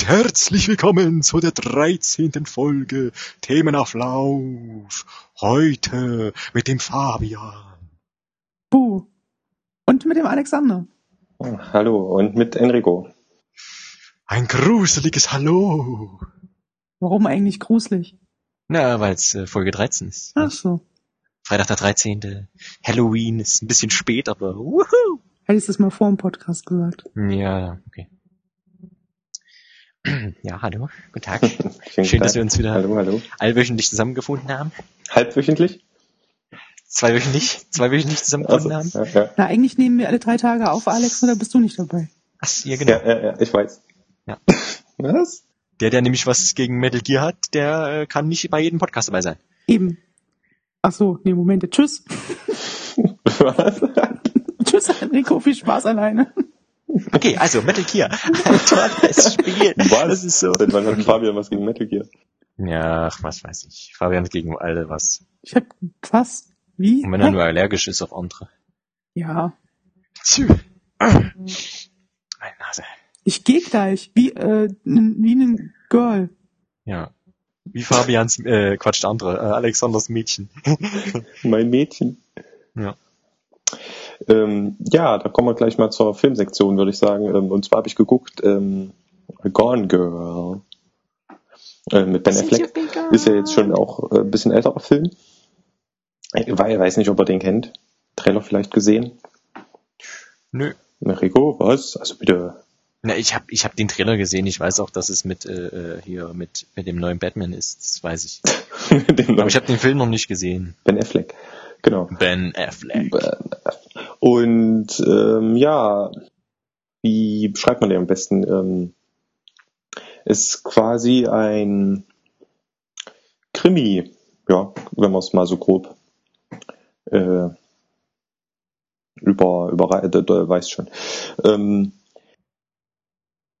Und herzlich willkommen zu der 13. Folge Themenauflauf. Heute mit dem Fabian. Buh. Und mit dem Alexander. Hallo und mit Enrico. Ein gruseliges Hallo. Warum eigentlich gruselig? Na, weil es äh, Folge 13 ist. Ach so. Freitag der 13. Halloween ist ein bisschen spät, aber wuhu. Hättest du es mal vor dem Podcast gesagt. Ja, okay. Ja, hallo, guten Tag. Schön, Tag. dass wir uns wieder Hallo, hallo. allwöchentlich zusammengefunden haben. Halbwöchentlich? Zweiwöchentlich, zweiwöchentlich zusammengefunden haben. Also, ja, ja. Na, eigentlich nehmen wir alle drei Tage auf, Alex, oder bist du nicht dabei? Ach, ja, genau. Ja, ja, ja, ich weiß. Ja. Was? Der, der nämlich was gegen Metal Gear hat, der äh, kann nicht bei jedem Podcast dabei sein. Eben. Ach so, nee, Momente. Tschüss. Was? Tschüss, Enrico. Viel Spaß alleine. Okay, also Metal Gear. Ein tolles Spiel. Was? Das ist so. Seit wann hat Fabian was gegen Metal Gear? Ja, ach, was weiß ich. Fabian hat gegen alle was. Ich hab was? Wie? Und wenn er nur allergisch ist auf andere. Ja. Tschü. Meine Nase. Ich geh gleich. Wie, äh, wie ein Girl. Ja. Wie Fabians, äh, Quatsch, der andere, äh, Alexanders Mädchen. Mein Mädchen. Ja. Ähm, ja, da kommen wir gleich mal zur Filmsektion, würde ich sagen. Ähm, und zwar habe ich geguckt, ähm, Gone Girl. Äh, mit Ben Affleck. Ist ja jetzt schon auch äh, ein bisschen älterer Film. Ich wei- weiß nicht, ob ihr den kennt. Trailer vielleicht gesehen. Nö. Enrico, was? Also bitte. Na, ich hab, ich hab den Trailer gesehen. Ich weiß auch, dass es mit, äh, äh, hier, mit, mit dem neuen Batman ist. Das weiß ich. Aber ich habe den Film noch nicht gesehen. Ben Affleck. Genau. Ben Affleck. Und ähm, ja, wie beschreibt man den am besten? Ähm, ist quasi ein Krimi, ja, wenn man es mal so grob äh, über, über du weißt schon. Ähm,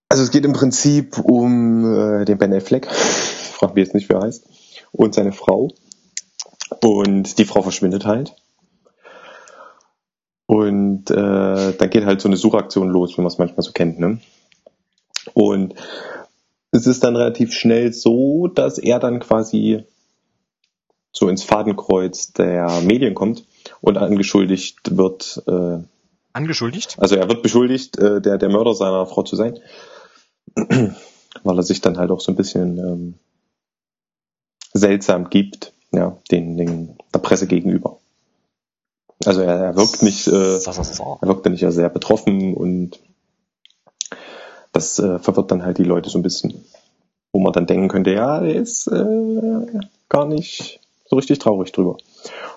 also es geht im Prinzip um äh, den Ben Affleck, frag mich jetzt nicht, wer er heißt, und seine Frau. Und die Frau verschwindet halt. Und äh, dann geht halt so eine Suchaktion los, wie man es manchmal so kennt. Ne? Und es ist dann relativ schnell so, dass er dann quasi so ins Fadenkreuz der Medien kommt und angeschuldigt wird, äh, Angeschuldigt? also er wird beschuldigt, äh, der, der Mörder seiner Frau zu sein, weil er sich dann halt auch so ein bisschen ähm, seltsam gibt, ja, den, den der Presse gegenüber. Also er, er wirkt nicht, äh, er wirkt dann nicht sehr betroffen und das äh, verwirrt dann halt die Leute so ein bisschen, wo man dann denken könnte, ja, er ist äh, gar nicht so richtig traurig drüber. Und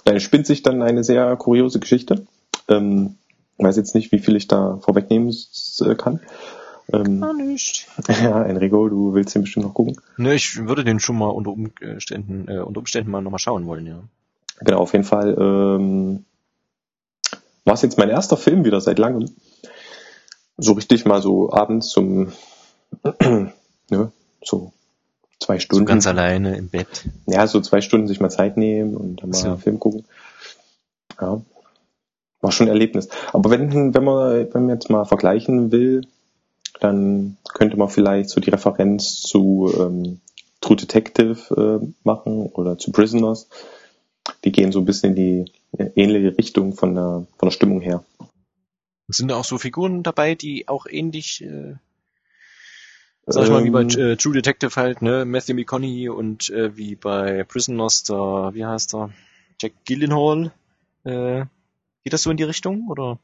dann spinnt sich dann eine sehr kuriose Geschichte. Ähm, weiß jetzt nicht, wie viel ich da vorwegnehmen äh, kann. Ähm, Gar nicht. ja, Enrico, du willst den bestimmt noch gucken. Ne, ich würde den schon mal unter Umständen, äh, unter Umständen mal nochmal schauen wollen, ja. Genau, auf jeden Fall ähm, war es jetzt mein erster Film wieder seit langem. So richtig mal so abends zum ne, so zwei So Stunden. ganz alleine im Bett. ja, so zwei Stunden sich mal Zeit nehmen und dann mal So. einen Film gucken. Ja. War schon ein Erlebnis. Aber wenn, wenn man, wenn man jetzt mal vergleichen will, dann könnte man vielleicht so die Referenz zu ähm, True Detective äh, machen oder zu Prisoners. Die gehen so ein bisschen in die äh, ähnliche Richtung von der, von der Stimmung her. Sind da auch so Figuren dabei, die auch ähnlich, äh, sag ich mal, wie bei Ähm, äh, True Detective halt, ne, Matthew McConaughey und äh, wie bei Prisoners, der, wie heißt der, Jack Gyllenhaal, äh, geht das so in die Richtung, oder?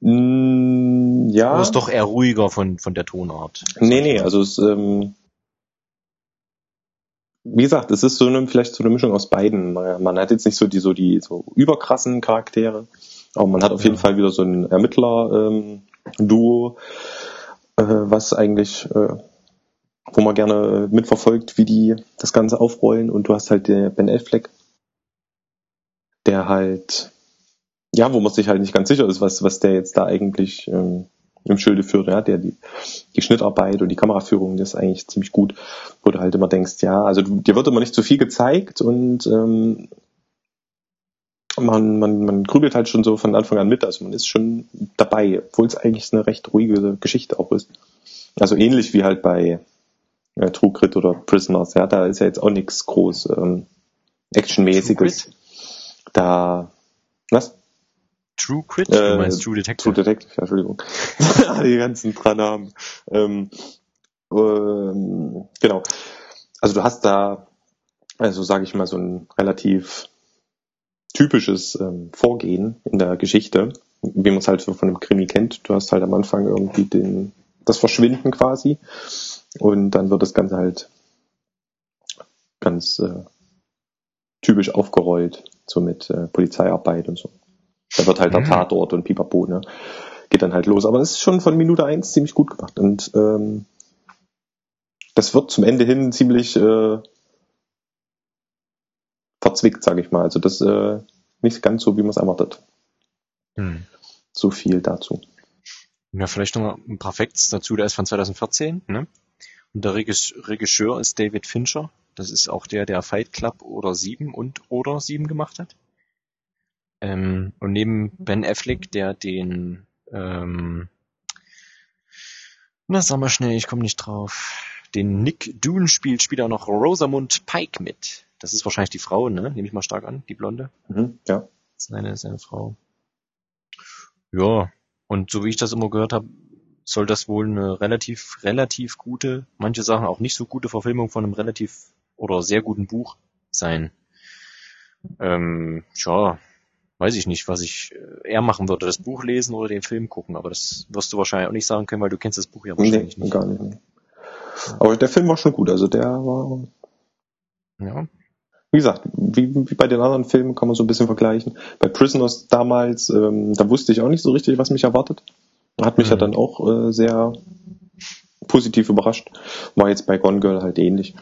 Mm, ja. Oder ist doch eher ruhiger von, von der Tonart? Nee, nee, also es, ähm, wie gesagt, es ist so eine, vielleicht so eine Mischung aus beiden. Man, hat jetzt nicht so die, so die, so überkrassen Charaktere, aber man hat auf Ja. jeden Fall wieder so ein Ermittler-Duo, äh, was eigentlich, äh, wo man gerne mitverfolgt, wie die das Ganze aufrollen und du hast halt den Ben Affleck, der halt, ja, wo man sich halt nicht ganz sicher ist, was, was der jetzt da eigentlich ähm, im Schilde führt, ja, der die, die Schnittarbeit und die Kameraführung, das ist eigentlich ziemlich gut, wo du halt immer denkst, ja, also du, dir wird immer nicht zu viel gezeigt und ähm, man, man, man grübelt halt schon so von Anfang an mit, also man ist schon dabei, obwohl es eigentlich eine recht ruhige Geschichte auch ist. Also ähnlich wie halt bei äh, True Grit oder Prisoners, ja, da ist ja jetzt auch nichts groß ähm, Actionmäßiges. Da was? True Crit? Äh, du meinst True Detective? True Detective, ja, Entschuldigung. Die ganzen dran haben. Ähm, ähm, genau. Also du hast da, also sage ich mal, so ein relativ typisches ähm, Vorgehen in der Geschichte, wie man es halt so von einem Krimi kennt. Du hast halt am Anfang irgendwie den, das Verschwinden quasi und dann wird das Ganze halt ganz äh, typisch aufgerollt, so mit äh, Polizeiarbeit und so. Da wird halt der Mhm. Tatort und Pipapo, ne? Geht dann halt los. Aber das ist schon von Minute eins ziemlich gut gemacht. Und ähm, das wird zum Ende hin ziemlich äh, verzwickt, sage ich mal. Also das äh, nicht ganz so, wie man es erwartet. Hm. So viel dazu. Ja, vielleicht noch ein paar Facts dazu. Der ist von 2014, ne? Und der Regis Regisseur ist David Fincher. Das ist auch der, der Fight Club oder 7 und oder 7 gemacht hat. Ähm, und neben Ben Affleck, der den, ähm, na sag mal schnell, ich komme nicht drauf, den Nick Dune spielt, spielt auch noch Rosamund Pike mit. Das ist wahrscheinlich die Frau, ne? Nehme ich mal stark an, die Blonde. Mhm, ja. Seine, seine Frau. Ja, und so wie ich das immer gehört habe, soll das wohl eine relativ, relativ gute, manche Sachen auch nicht so gute Verfilmung von einem relativ oder sehr guten Buch sein. Ähm, ja, weiß ich nicht, was ich äh, eher machen würde, das Buch lesen oder den Film gucken, aber das wirst du wahrscheinlich auch nicht sagen können, weil du kennst das Buch ja Nee, wahrscheinlich nicht. gar nicht. Nee. Aber der Film war schon gut. Also der war, Ja. wie gesagt, wie, wie bei den anderen Filmen kann man so ein bisschen vergleichen. Bei Prisoners damals, ähm, da wusste ich auch nicht so richtig, was mich erwartet. Hat mich Mhm. ja dann auch äh, sehr positiv überrascht. War jetzt bei Gone Girl halt ähnlich.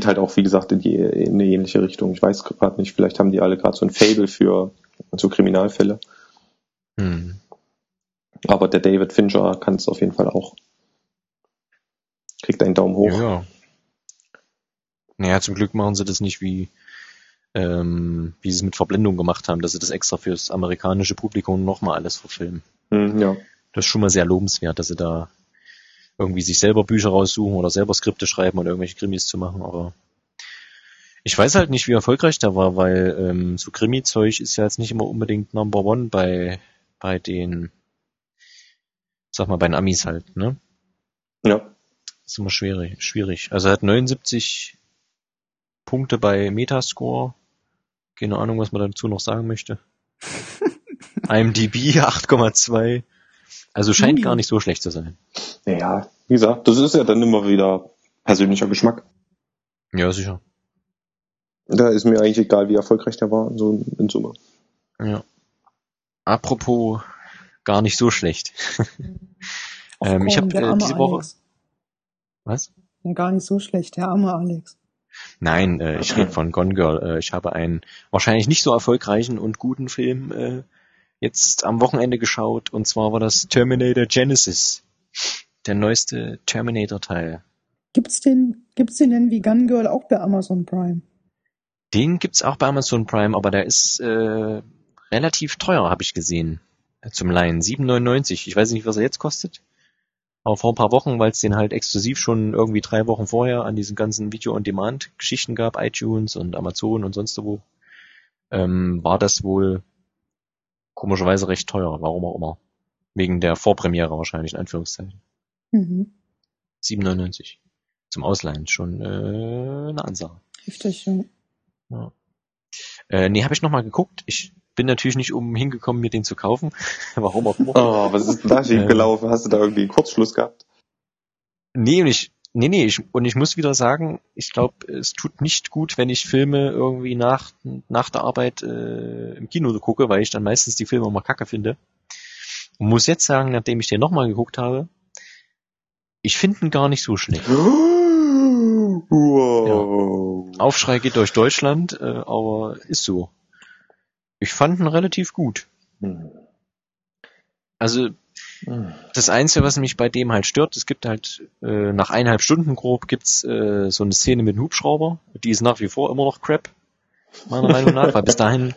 Geht halt auch, wie gesagt, in, die, in eine ähnliche Richtung. Ich weiß gerade nicht, vielleicht haben die alle gerade so ein Fable für so Kriminalfälle. Hm. Aber der David Fincher kann es auf jeden Fall auch. Kriegt einen Daumen hoch. Ja. Naja, zum Glück machen sie das nicht wie, ähm, wie sie es mit Verblendung gemacht haben, dass sie das extra fürs amerikanische Publikum nochmal alles verfilmen. Hm, ja. Das ist schon mal sehr lobenswert, dass sie da irgendwie sich selber Bücher raussuchen oder selber Skripte schreiben oder irgendwelche Krimis zu machen, aber ich weiß halt nicht, wie erfolgreich der war, weil ähm, so Krimi-Zeug ist ja jetzt nicht immer unbedingt Number One bei, bei den, sag mal, bei den Amis halt, ne? Ja. ist immer schwierig. schwierig. Also er hat 79 Punkte bei Metascore. Keine Ahnung, was man dazu noch sagen möchte. IMDb 8,2. Also scheint gar nicht so schlecht zu sein. Ja, wie gesagt, das ist ja dann immer wieder persönlicher Geschmack. Ja, sicher. Da ist mir eigentlich egal, wie erfolgreich der war, so in Summe. Ja. Apropos gar nicht so schlecht. ähm, ich Komm, habe der äh, diese Woche. Alex. Was? Ja, gar nicht so schlecht, der arme Alex. Nein, äh, ich rede von Gone Girl. Äh, ich habe einen wahrscheinlich nicht so erfolgreichen und guten Film äh, jetzt am Wochenende geschaut. Und zwar war das Terminator Genesis. Der neueste Terminator-Teil. Gibt's den, gibt's den denn wie Gun Girl auch bei Amazon Prime? Den gibt's auch bei Amazon Prime, aber der ist äh, relativ teuer, habe ich gesehen. Äh, Zum Leihen. 7,99. Ich weiß nicht, was er jetzt kostet. Aber vor ein paar Wochen, weil es den halt exklusiv schon irgendwie drei Wochen vorher an diesen ganzen Video-on-Demand-Geschichten gab, iTunes und Amazon und sonst wo, ähm, war das wohl komischerweise recht teuer, warum auch immer. Wegen der Vorpremiere wahrscheinlich, in Anführungszeichen. Mhm. 7,99. Zum Ausleihen schon äh, eine Ansage. Richtig, ja. Ja. Äh, nee, habe ich nochmal geguckt. Ich bin natürlich nicht um hingekommen, mir den zu kaufen. Warum auch immer. Oh, was ist denn da schief gelaufen? Hast du da irgendwie einen Kurzschluss gehabt? Nee, und ich, nee, nee, ich, und ich muss wieder sagen, ich glaube, es tut nicht gut, wenn ich Filme irgendwie nach, nach der Arbeit äh, im Kino gucke, weil ich dann meistens die Filme immer kacke finde. Und muss jetzt sagen, nachdem ich den nochmal geguckt habe, ich finde ihn gar nicht so schlecht. Wow. Aufschrei geht durch Deutschland, äh, aber ist so. Ich fand ihn relativ gut. Hm. Also Hm. das Einzige, was mich bei dem halt stört, es gibt halt äh, nach eineinhalb Stunden grob gibt's äh, so eine Szene mit dem Hubschrauber. Die ist nach wie vor immer noch Crap, meiner Meinung nach, weil bis dahin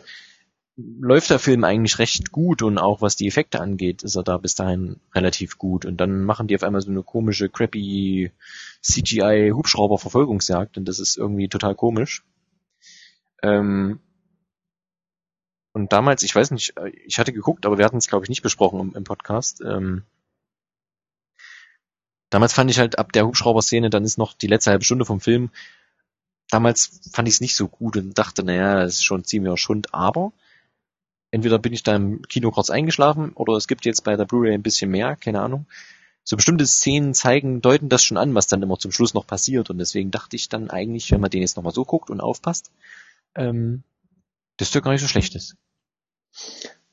läuft der Film eigentlich recht gut und auch was die Effekte angeht, ist er da bis dahin relativ gut. Und dann machen die auf einmal so eine komische, crappy CGI-Hubschrauber-Verfolgungsjagd und das ist irgendwie total komisch. Ähm, und damals, ich weiß nicht, ich hatte geguckt, aber wir hatten es, glaube ich, nicht besprochen im, im Podcast. Ähm, damals fand ich halt ab der Hubschrauber-Szene, dann ist noch die letzte halbe Stunde vom Film, damals fand ich es nicht so gut und dachte, naja, das ist schon ziemlicher Schund, aber entweder bin ich da im Kino kurz eingeschlafen oder es gibt jetzt bei der Blu-ray ein bisschen mehr, keine Ahnung. So bestimmte Szenen zeigen, deuten das schon an, was dann immer zum Schluss noch passiert und deswegen dachte ich dann eigentlich, wenn man den jetzt nochmal so guckt und aufpasst, ähm, das doch gar nicht so schlecht ist.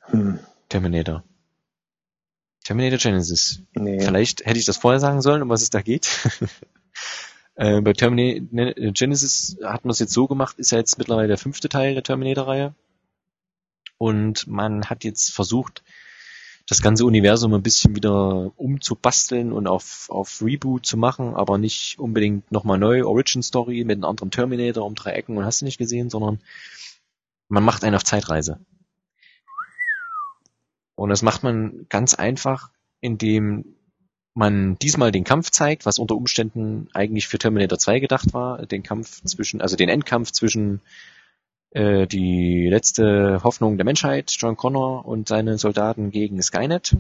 Hm. Terminator. Terminator Genesis. Nee. Vielleicht hätte ich das vorher sagen sollen, um was es da geht. äh, bei Terminator Genesis hat man es jetzt so gemacht, ist ja jetzt mittlerweile der fünfte Teil der Terminator-Reihe. Und man hat jetzt versucht, das ganze Universum ein bisschen wieder umzubasteln und auf, auf Reboot zu machen, aber nicht unbedingt nochmal neu, Origin Story mit einem anderen Terminator um drei Ecken und hast du nicht gesehen, sondern man macht einen auf Zeitreise. Und das macht man ganz einfach, indem man diesmal den Kampf zeigt, was unter Umständen eigentlich für Terminator 2 gedacht war, den Kampf zwischen, also den Endkampf zwischen äh, die letzte Hoffnung der Menschheit, John Connor und seine Soldaten gegen Skynet.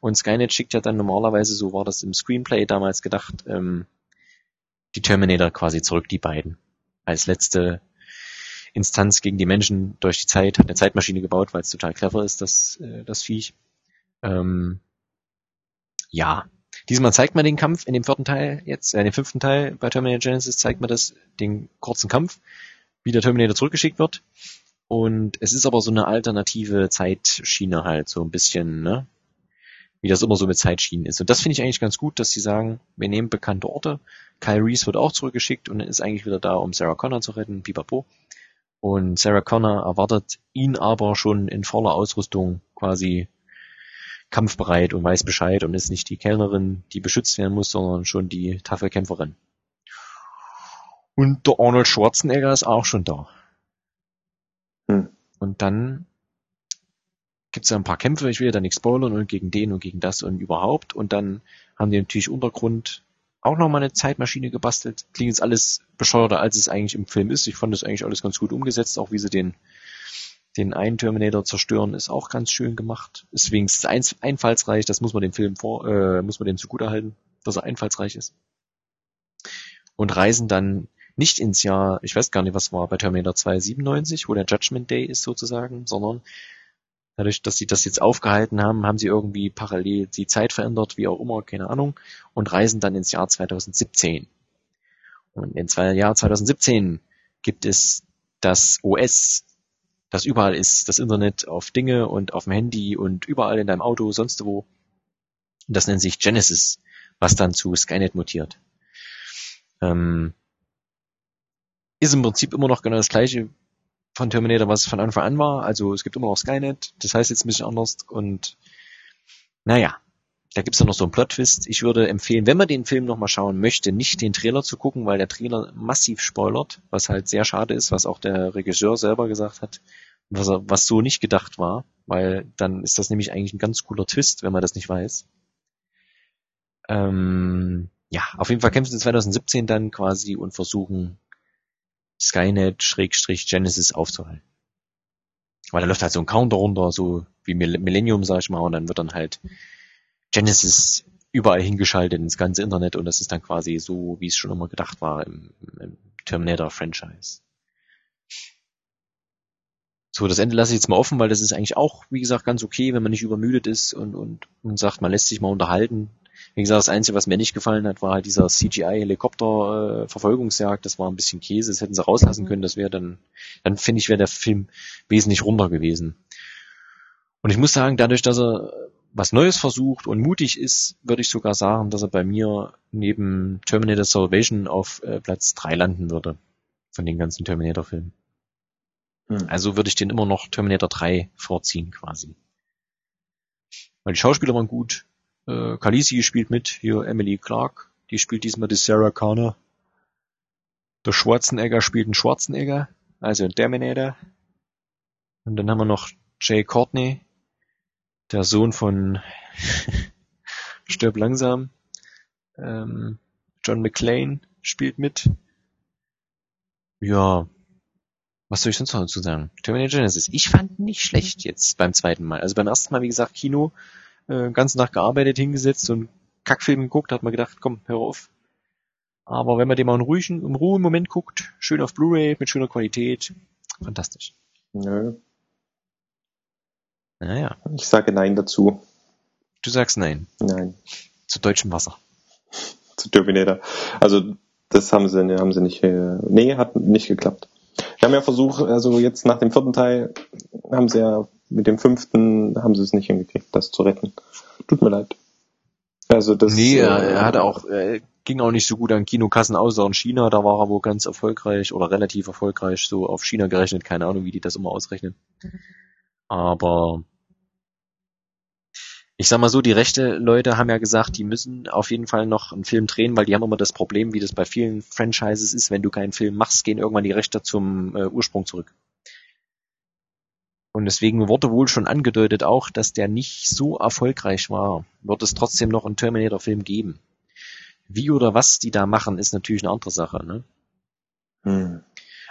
Und Skynet schickt ja dann normalerweise, so war das im Screenplay damals gedacht, ähm, die Terminator quasi zurück, die beiden. Als letzte Instanz gegen die Menschen durch die Zeit, hat eine Zeitmaschine gebaut, weil es total clever ist, das, äh, das Viech. Ähm, ja. Diesmal zeigt man den Kampf in dem vierten Teil jetzt, äh, in dem fünften Teil bei Terminator Genesis zeigt man das, den kurzen Kampf wie der Terminator zurückgeschickt wird. Und es ist aber so eine alternative Zeitschiene halt, so ein bisschen, ne? Wie das immer so mit Zeitschienen ist. Und das finde ich eigentlich ganz gut, dass sie sagen, wir nehmen bekannte Orte. Kyle Reese wird auch zurückgeschickt und ist eigentlich wieder da, um Sarah Connor zu retten, pipapo. Und Sarah Connor erwartet ihn aber schon in voller Ausrüstung quasi kampfbereit und weiß Bescheid und ist nicht die Kellnerin, die beschützt werden muss, sondern schon die taffe Kämpferin. Und der Arnold Schwarzenegger ist auch schon da. Hm. Und dann gibt's ja ein paar Kämpfe, ich will ja da nichts spoilern und gegen den und gegen das und überhaupt. Und dann haben die natürlich Untergrund auch nochmal eine Zeitmaschine gebastelt. Klingt jetzt alles bescheuerter, als es eigentlich im Film ist. Ich fand das eigentlich alles ganz gut umgesetzt, auch wie sie den, den einen Terminator zerstören, ist auch ganz schön gemacht. Ist wenigstens einfallsreich, das muss man dem Film vor, äh, muss man dem zugutehalten, dass er einfallsreich ist. Und reisen dann nicht ins Jahr, ich weiß gar nicht, was war bei Terminator 2 97, wo der Judgment Day ist sozusagen, sondern dadurch, dass sie das jetzt aufgehalten haben, haben sie irgendwie parallel die Zeit verändert, wie auch immer, keine Ahnung, und reisen dann ins Jahr 2017. Und im Jahr 2017 gibt es das OS, das überall ist, das Internet auf Dinge und auf dem Handy und überall in deinem Auto, sonst wo. Und das nennt sich Genesis, was dann zu Skynet mutiert. Ähm, ist im Prinzip immer noch genau das gleiche von Terminator, was es von Anfang an war. Also es gibt immer noch Skynet, das heißt jetzt ein bisschen anders und naja, da gibt's dann noch so einen Plot-Twist. Ich würde empfehlen, wenn man den Film nochmal schauen möchte, nicht den Trailer zu gucken, weil der Trailer massiv spoilert, was halt sehr schade ist, was auch der Regisseur selber gesagt hat, was, er, was so nicht gedacht war, weil dann ist das nämlich eigentlich ein ganz cooler Twist, wenn man das nicht weiß. Ähm, ja, auf jeden Fall kämpfen sie 2017 dann quasi und versuchen Skynet-Genesis aufzuhalten. Weil da läuft halt so ein Counter runter, so wie Millennium, sag ich mal, und dann wird dann halt Genesis überall hingeschaltet ins ganze Internet und das ist dann quasi so, wie es schon immer gedacht war im, im Terminator-Franchise. So, das Ende lasse ich jetzt mal offen, weil das ist eigentlich auch, wie gesagt, ganz okay, wenn man nicht übermüdet ist und, und, und sagt, man lässt sich mal unterhalten. Wie gesagt, das Einzige, was mir nicht gefallen hat, war halt dieser CGI-Helikopter-Verfolgungsjagd. Das war ein bisschen Käse, das hätten sie rauslassen können. Das wäre dann, dann finde ich, wäre der Film wesentlich runder gewesen. Und ich muss sagen, dadurch, dass er was Neues versucht und mutig ist, würde ich sogar sagen, dass er bei mir neben Terminator Salvation auf äh, Platz drei landen würde. Von den ganzen Terminator-Filmen. Hm. Also würde ich den immer noch Terminator 3 vorziehen quasi. Weil die Schauspieler waren gut, äh, Khaleesi spielt mit, hier Emily Clark, die spielt diesmal die Sarah Connor. Der Schwarzenegger spielt einen Schwarzenegger, also ein Terminator. Und dann haben wir noch Jay Courtney, der Sohn von Stirb langsam. Ähm, John McClane spielt mit. Ja, was soll ich sonst noch dazu sagen? Terminator Genesis. Ich fand nicht schlecht jetzt beim zweiten Mal. Also beim ersten Mal, wie gesagt, Kino, äh, ganzen Tag gearbeitet, hingesetzt und Kackfilm geguckt, hat man gedacht, komm, hör auf. Aber wenn man den mal in ruhigen, im ruhigen Moment guckt, schön auf Blu-ray, mit schöner Qualität, fantastisch. Nö. Naja, Ich sage Nein dazu. du sagst nein. Nein. Zu deutschem Wasser. Zu Terminator. Also, das haben sie, haben sie nicht, äh, nee, hat nicht geklappt. Wir haben ja versucht, also jetzt nach dem vierten Teil haben sie ja mit dem fünften haben sie es nicht hingekriegt, das zu retten. Tut mir leid. Also das. nee, er, äh, er hatte auch, äh, ging auch nicht so gut an Kinokassen außer in China, da war er wohl ganz erfolgreich oder relativ erfolgreich, so auf China gerechnet, keine Ahnung, wie die das immer ausrechnen. Aber ich sag mal so, die rechte Leute haben ja gesagt, die müssen auf jeden Fall noch einen Film drehen, weil die haben immer das Problem, wie das bei vielen Franchises ist, wenn du keinen Film machst, gehen irgendwann die Rechte zum äh, Ursprung zurück. Und deswegen wurde wohl schon angedeutet auch, dass der nicht so erfolgreich war, wird es trotzdem noch einen Terminator-Film geben. Wie oder was die da machen, ist natürlich eine andere Sache. Ne? Hm.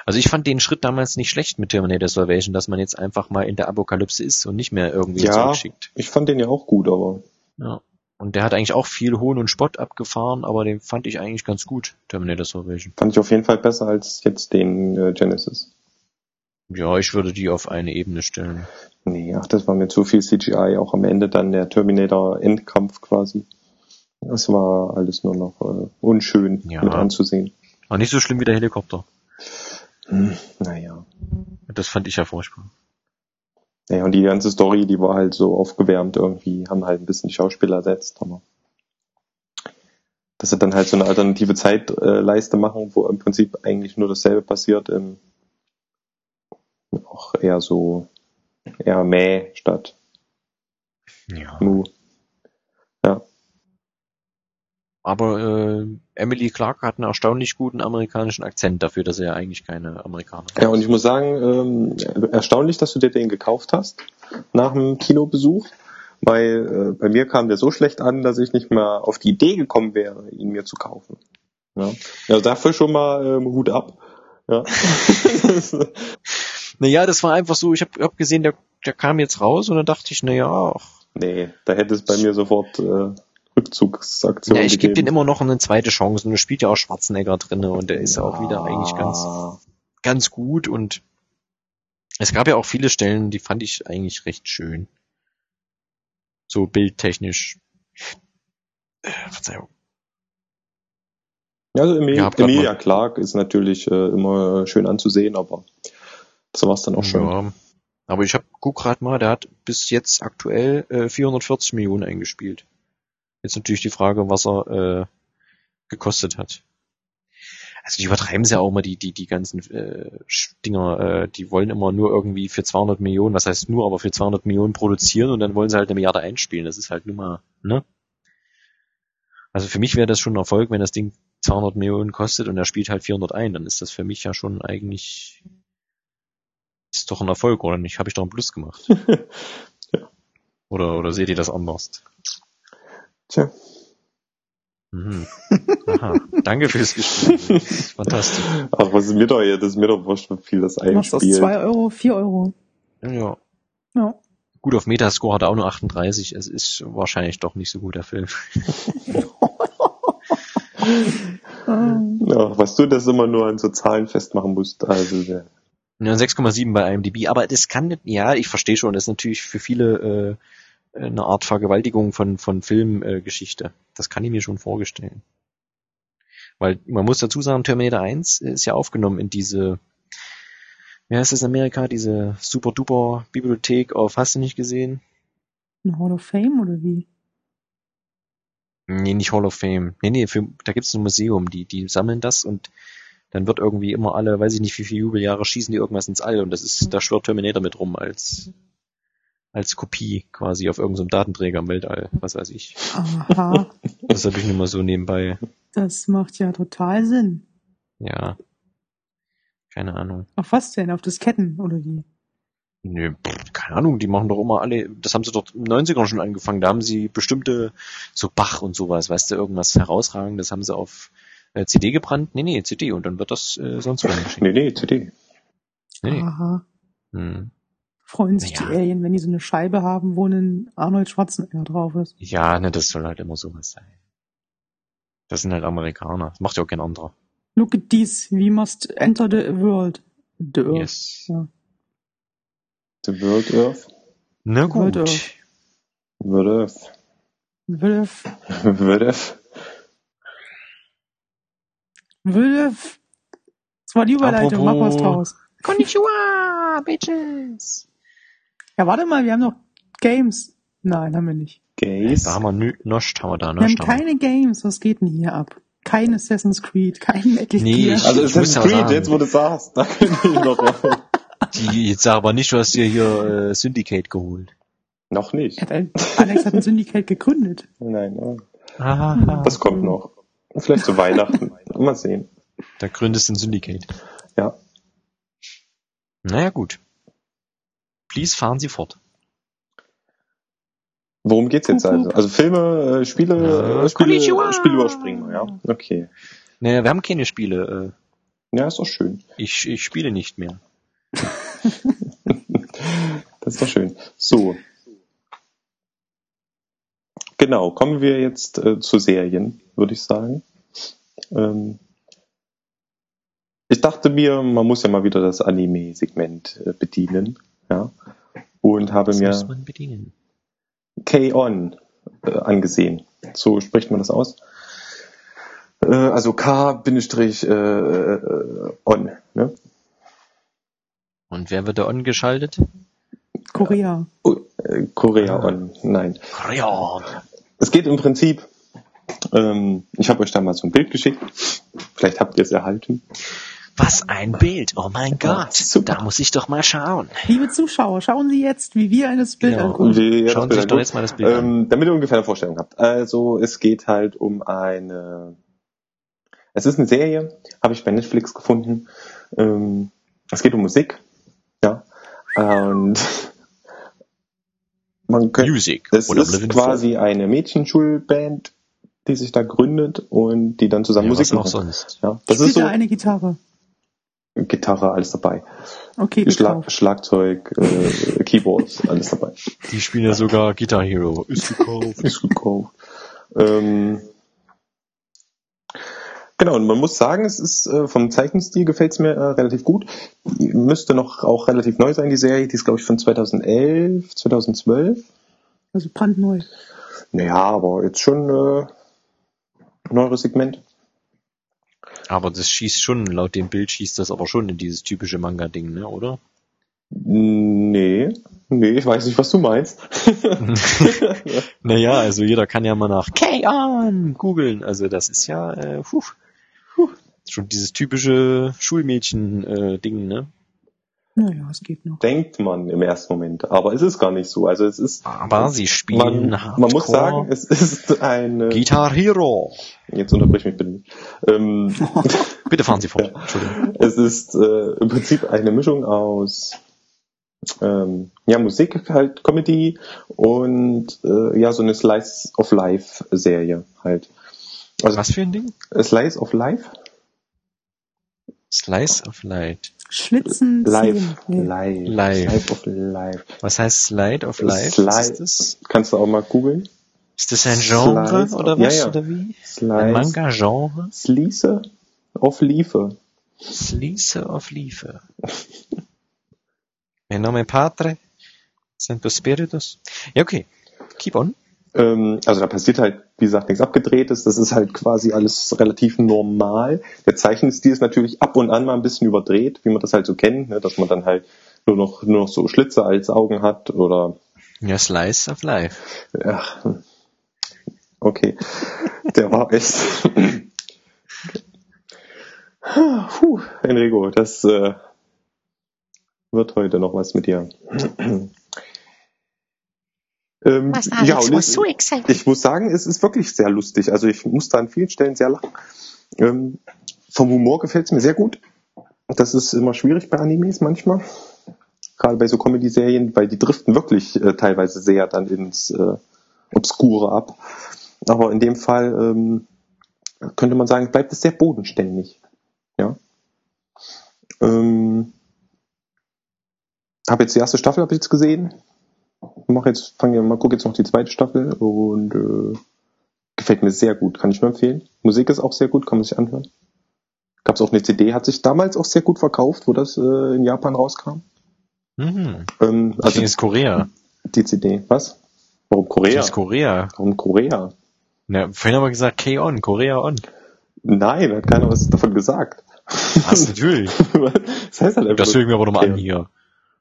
Also ich fand den Schritt damals nicht schlecht mit Terminator Salvation, dass man jetzt einfach mal in der Apokalypse ist und nicht mehr irgendwie Ja. zurückschickt. Ich fand den ja auch gut, aber Ja. Und der hat eigentlich auch viel Hohn und Spott abgefahren, aber den fand ich eigentlich ganz gut, Terminator Salvation. fand ich auf jeden Fall besser als jetzt den äh, Genesis. Ja, ich würde die auf eine Ebene stellen. Nee, ach, das war mir zu viel CGI, auch am Ende dann der Terminator-Endkampf quasi. Das war alles nur noch äh, unschön Ja. mit anzusehen. War nicht so schlimm wie der Helikopter. Hm, naja. Das fand ich ja furchtbar. Naja, und die ganze Story, die war halt so aufgewärmt irgendwie, haben halt ein bisschen die Schauspieler ersetzt, aber dass sie dann halt so eine alternative Zeitleiste machen, wo im Prinzip eigentlich nur dasselbe passiert, im auch eher so eher mäh statt Ja. mu. Ja. Aber äh, Emily Clark hat einen erstaunlich guten amerikanischen Akzent dafür, dass er ja eigentlich keine Amerikanerin ist. Ja, und ich muss sagen, ähm, erstaunlich, dass du dir den gekauft hast nach dem Kinobesuch, weil äh, bei mir kam der so schlecht an, dass ich nicht mehr auf die Idee gekommen wäre, ihn mir zu kaufen. Ja, ja dafür schon mal ähm, Hut ab. Ja. Naja, das war einfach so, ich habe hab gesehen, der, der kam jetzt raus und dann dachte ich, naja, ach, nee, da hätte es bei mir sofort äh, Rückzugsaktion ja, ich gebe den gegeben. immer noch eine zweite Chance und da spielt ja auch Schwarzenegger drinne und der ist ja auch wieder eigentlich ganz, ganz gut und es gab ja auch viele Stellen, die fand ich eigentlich recht schön. So bildtechnisch. Äh, Verzeihung. Ja, also Emil, Ja, Emilia Clark ist natürlich äh, immer schön anzusehen, aber das war's dann auch schon. Ja. Aber ich hab, guck grad mal, der hat bis jetzt aktuell äh, 440 Millionen eingespielt. Jetzt natürlich die Frage, was er äh, gekostet hat. Also die übertreiben sie ja auch immer, die, die, die ganzen äh, Dinger, äh, die wollen immer nur irgendwie für 200 Millionen, was heißt nur, aber für 200 Millionen produzieren und dann wollen sie halt eine Milliarde einspielen. Das ist halt nur mal, ne? Also für mich wäre das schon ein Erfolg, wenn das Ding 200 Millionen kostet und er spielt halt 400 ein, dann ist das für mich ja schon eigentlich ist doch ein Erfolg, oder nicht? Habe ich doch einen Plus gemacht. Oder, oder seht ihr das anders? Tja. Mhm. Aha. Danke fürs Gespräch. Fantastisch. Ach, was ist mir doch das ist mir doch wurscht, wie viel das Du machst aus einspielt. 2 Euro 4 Euro. Ja. Ja. Gut, auf Metascore hat er auch nur 38. Es ist wahrscheinlich doch nicht so gut, der Film. Ähm, Ja, was du das immer nur an so Zahlen festmachen musst. Also, ja. Ja, 6,7 bei IMDb. Aber das kann nicht, ja, ich verstehe schon, das ist natürlich für viele äh, eine Art Vergewaltigung von, von Filmgeschichte. Äh, das kann ich mir schon vorstellen. Weil man muss dazu sagen, Terminator 1 ist ja aufgenommen in diese, wie heißt das in Amerika, diese super duper Bibliothek auf, hast du nicht gesehen? ein Hall of Fame oder wie? Nee, nicht Hall of Fame. Nee, nee, für, da gibt's ein Museum, die, die sammeln das und dann wird irgendwie immer alle, weiß ich nicht wie viele Jubeljahre, schießen die irgendwas ins All und das ist, da schwört Terminator mit rum als, als Kopie quasi auf irgendeinem Datenträger im Weltall, was weiß ich. Aha, Das habe ich nur mal so nebenbei, das macht ja total Sinn. ja. Keine Ahnung. Auf was denn? Auf Disketten oder wie? Nö, pff, keine Ahnung, die machen doch immer alle, das haben sie doch den 90ern schon angefangen, da haben sie bestimmte, so Bach und sowas, weißt du, irgendwas herausragendes haben sie auf äh, CD gebrannt. Nee, nee, CD und dann wird das äh, sonst wohin geschickt. Nee, nee, CD. Nee, nee. Aha. Hm. Freuen sich Naja. die Alien, wenn die so eine Scheibe haben, wo ein Arnold Schwarzenegger drauf ist. Ja, ne, das soll halt immer sowas sein. Das sind halt Amerikaner. Das macht ja auch kein anderer. Look at this, we must enter the world. The Earth. Yes. Ja. The World Earth. Na World gut. Earth. World Earth. Wilf, World Earth. Wilf. Das war die Überleitung, mach was Apropos- draus. Konnichiwa, bitches. Ja, warte mal, wir haben noch Games. Nein, haben wir nicht. Gays. Da haben wir nü haben wir da Wir haben keine Games. Was geht denn hier ab? Kein Assassin's Creed, kein Metal Nee, Gear. ich- Also muss Assassin's ja Creed, sagen. jetzt wo du sagst, da könnte ich noch. Die, jetzt sag aber nicht, du hast dir hier äh, Syndicate geholt. noch nicht. Alex hat ein Syndicate gegründet. Nein, nein. Aha. Das kommt noch. Vielleicht zu Weihnachten. Mal sehen. Da gründest du ein Syndicate. Ja. Naja, gut. Please fahren Sie fort. Worum geht's jetzt also? Also Filme, äh, Spiele, äh, Spiele, Konnichiwa. Spiele überspringen ja? Okay. Naja, wir haben keine Spiele. Ja, ist doch schön. Äh, ich, ich spiele nicht mehr. Das ist doch schön. So. Genau, kommen wir jetzt äh, zu Serien, würde ich sagen. Ähm, ich dachte mir, man muss ja mal wieder das Anime-Segment äh, bedienen, ja. Und habe Das mir muss man bedienen. K-On äh, angesehen. So spricht man das aus. Äh, also K-On. Ne? Und wer wird da angeschaltet? Korea. Oh, äh, Korea Ah. On. Nein. Ja. Es geht im Prinzip, ähm, ich habe euch da mal so ein Bild geschickt. Vielleicht habt ihr es erhalten. Was ein Bild. Oh mein Gott. super. Da muss ich doch mal schauen. Liebe Zuschauer, schauen Sie jetzt, wie wir das Bild Genau. angucken. Wie ihr Schauen Sie sich doch jetzt mal das Bild an. ähm, Damit ihr ungefähr eine Vorstellung habt. Also es geht halt um eine, es ist eine Serie, habe ich bei Netflix gefunden. Ähm, es geht um Musik, ja. Und man könnte, Music. es oder ist quasi eine Mädchenschulband, die sich da gründet und die dann zusammen ja, Musik was auch machen. sonst. Ja, das Spielt ist so da eine Gitarre. Gitarre, alles dabei. Okay, gekauft. Schlagzeug, äh, Keyboards, alles dabei. Die spielen ja sogar Guitar Hero. Ist gekauft. Ist gekauft. Ähm, genau, und man muss sagen, es ist äh, vom Zeichenstil gefällt es mir äh, relativ gut. Die müsste noch auch relativ neu sein, die Serie. Die ist, glaube ich, von 2011, 2012. Also brandneu. Naja, aber jetzt schon äh, neueres Segment. Aber das schießt schon, laut dem Bild schießt das aber schon in dieses typische Manga-Ding, ne, oder? Nee, nee, ich weiß nicht, was du meinst. Naja, also jeder kann ja mal nach K-On googeln. Also das ist ja, äh, puh, puh, schon dieses typische Schulmädchen-Ding, ne? Naja, es geht noch. Denkt man im ersten Moment, aber es ist gar nicht so. Also es ist, Aber sie spielen man, man muss sagen, es ist eine, Guitar Hero. jetzt unterbrich mich bitte. Ähm, Bitte fahren Sie fort. Entschuldigung. Es ist äh, im Prinzip eine Mischung aus ähm, ja, Musik, halt Comedy und äh, ja, so eine Slice of Life Serie halt. Also Was für ein Ding? äh, Slice of Life? Slice of Light. Schlitzen, Life. ziehen. Nee. Life. Life. Life of Life. Was heißt Slide of Life? Slide. Kannst du auch mal googeln? Ist das ein Genre Slice oder of- was? ja, ja. Oder wie? Ein Slice. Manga-Genre? Slice of Life. Slice of Life. Mi nome Padre, Santo Spiritus. Ja, okay. Keep on. Ähm, also da passiert halt, wie gesagt, nichts Abgedrehtes. Das ist halt quasi alles relativ normal. Der Zeichenstil ist natürlich ab und an mal ein bisschen überdreht, wie man das halt so kennt, ne? dass man dann halt nur noch, nur noch so Schlitze als Augen hat oder Ja, Slice of Life. ach, okay. Der war echt. Puh, Enrico, das äh, wird heute noch was mit dir. Ähm, Alex, ja, so ich muss sagen, es ist wirklich sehr lustig. Also ich muss da an vielen Stellen sehr lachen. Ähm, vom Humor gefällt es mir sehr gut. Das ist immer schwierig bei Animes manchmal. gerade bei so Comedy-Serien, weil die driften wirklich äh, teilweise sehr dann ins äh, Obskure ab. Aber in dem Fall ähm, könnte man sagen, bleibt es sehr bodenständig. Ja. Ähm, habe jetzt die erste Staffel habe ich jetzt gesehen. Mach jetzt, fange mal, gucke jetzt noch die zweite Staffel und äh, gefällt mir sehr gut, kann ich nur empfehlen. Musik ist auch sehr gut, kann man sich anhören. Gab es auch eine CD, hat sich damals auch sehr gut verkauft, wo das äh, in Japan rauskam. Mhm. Ähm, Also ist Korea. die CD, was? Warum Korea? Ist Korea. Warum Korea? Ja, vorhin haben wir gesagt, K-On, Korea on. Nein, hat keiner was davon gesagt. Was, natürlich. das heißt halt einfach. Das höre ich mir aber nochmal an hier.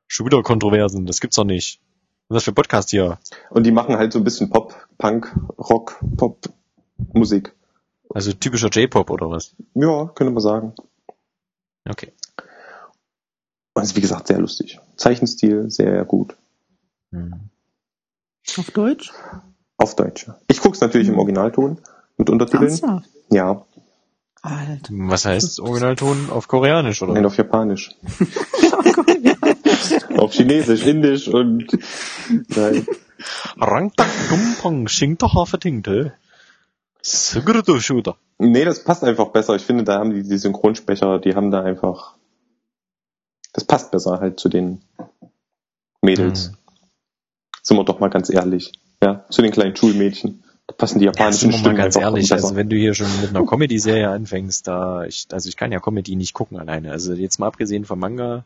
Schon wieder Kontroversen, das gibt's doch nicht. Was ist das für ein Podcast hier? Und die machen halt so ein bisschen Pop, Punk, Rock, Pop, Musik. Also typischer J-Pop oder was? Ja, könnte man sagen. Okay. Und ist wie gesagt sehr lustig. Zeichenstil sehr gut. Hm. Auf Deutsch? Auf Deutsch. Ich guck's natürlich im Originalton mit Untertiteln. Ernsthaft? Ja, Alter. Was heißt Originalton auf Koreanisch oder? nein, auf Japanisch. auf Chinesisch, Indisch und nein. Rangtak Dumpang Shingtaha Vertingte. Sigurdo Shooter. Nee, das passt einfach besser. Ich finde, da haben die, die Synchronsprecher, die haben da einfach. Das passt besser halt zu den Mädels. Hm. Sind wir doch mal ganz ehrlich. Ja, zu den kleinen Schulmädchen. Da passen die Ja, japanischen sind wir mal Stimmen ganz einfach ehrlich, also wenn du hier schon mit einer Comedy-Serie anfängst, da ich, also ich kann ja Comedy nicht gucken alleine. Also jetzt mal abgesehen vom Manga.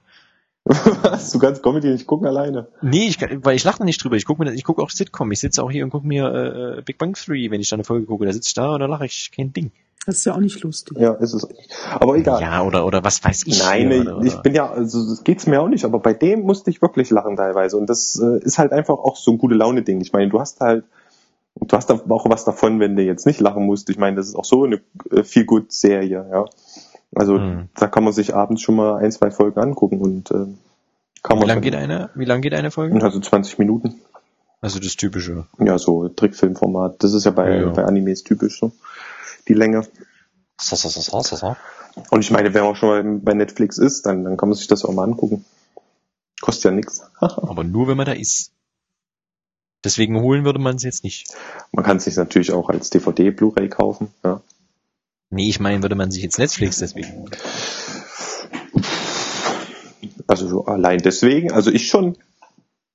Was? Du kannst Comedy nicht gucken alleine. Nee, ich kann, weil ich lache da nicht drüber. Ich gucke mir, ich gucke auch Sitcom. Ich sitze auch hier und gucke mir äh, Big Bang Theory, wenn ich da eine Folge gucke. Da sitze ich da und da lache ich kein Ding. Das ist ja auch nicht lustig. Ja, ist es. Aber egal. Ja, oder oder was weiß ich. Nein, hier, ich, oder, ich bin ja, also das geht's mir auch nicht, aber bei dem musste ich wirklich lachen teilweise. Und das äh, ist halt einfach auch so ein gute Laune-Ding. Ich meine, du hast halt, du hast auch was davon, wenn du jetzt nicht lachen musst. Ich meine, das ist auch so eine äh, viel gut Serie, ja. Also Hm. da kann man sich abends schon mal ein, zwei Folgen angucken und äh, kann Wie man lang geht eine? Wie lang geht eine Folge? Also 20 Minuten. Also das typische. Ja, so Trickfilmformat. Das ist ja bei, Ja. bei Animes typisch so. Die Länge. So, so, so, so, so, so. Und ich meine, wenn man schon mal bei Netflix ist, dann, dann kann man sich das auch mal angucken. Kostet ja nichts. Aber nur wenn man da ist. Deswegen holen würde man es jetzt nicht. Man kann es sich natürlich auch als DVD, Blu-ray kaufen. Ja. Nee, ich meine, würde man sich jetzt Netflix deswegen. Also so allein deswegen, also ich schon,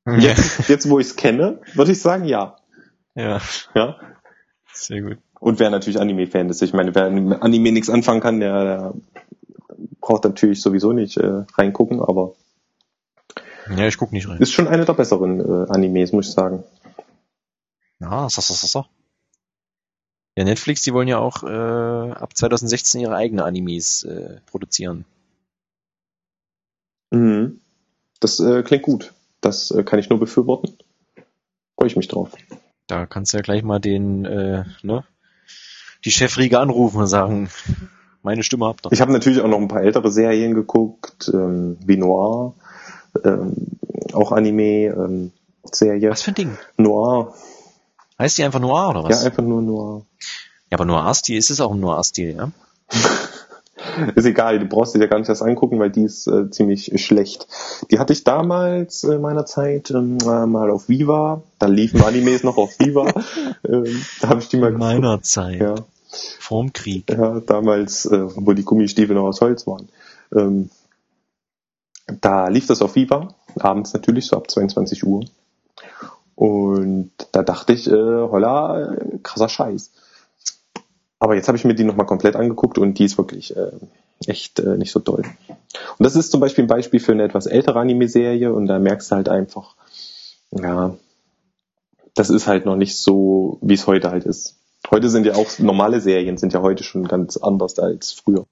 Ja. jetzt, jetzt wo ich es kenne, würde ich sagen, ja. ja, ja. sehr gut. Und wer natürlich Anime-Fan ist, ich meine, wer Anime nichts anfangen kann, der, der braucht natürlich sowieso nicht äh, reingucken, aber Ja, ich guck nicht rein. ist schon eine der besseren äh, Animes, muss ich sagen. Ja, so, so, so, so. Ja, Netflix, die wollen ja auch äh, ab 2016 ihre eigenen Animes äh, produzieren. Mhm. Das äh, klingt gut. Das äh, kann ich nur befürworten. Freue ich mich drauf. Da kannst du ja gleich mal den, äh, ne, die Chefriege anrufen und sagen, meine Stimme habt ihr. Ich habe natürlich auch noch ein paar ältere Serien geguckt, ähm, wie Noir, ähm, auch Anime, ähm, Serie. Was für ein Ding? Noir, Heißt die einfach Noir oder was? ja, einfach nur Noir. Ja, aber Noir-Stil, ist es auch ein Noir-Stil, ja? Ist egal, du brauchst dir ja gar nicht erst angucken, weil die ist äh, ziemlich schlecht. Die hatte ich damals äh, in meiner Zeit ähm, äh, mal auf Viva. Da liefen Animes noch auf Viva. ähm, da habe ich die mal In meiner Zeit. Ja, Vorm Krieg. ja, damals, äh, wo die Gummistiefel noch aus Holz waren. Ähm, da lief das auf Viva, abends natürlich, so ab 22 Uhr. Und da dachte ich, äh, holla, krasser Scheiß. Aber jetzt habe ich mir die nochmal komplett angeguckt und die ist wirklich äh, echt äh, nicht so doll. Und das ist zum Beispiel ein Beispiel für eine etwas ältere Anime-Serie und da merkst du halt einfach, ja, das ist halt noch nicht so, wie es heute halt ist. Heute sind ja auch normale Serien sind ja heute schon ganz anders als früher.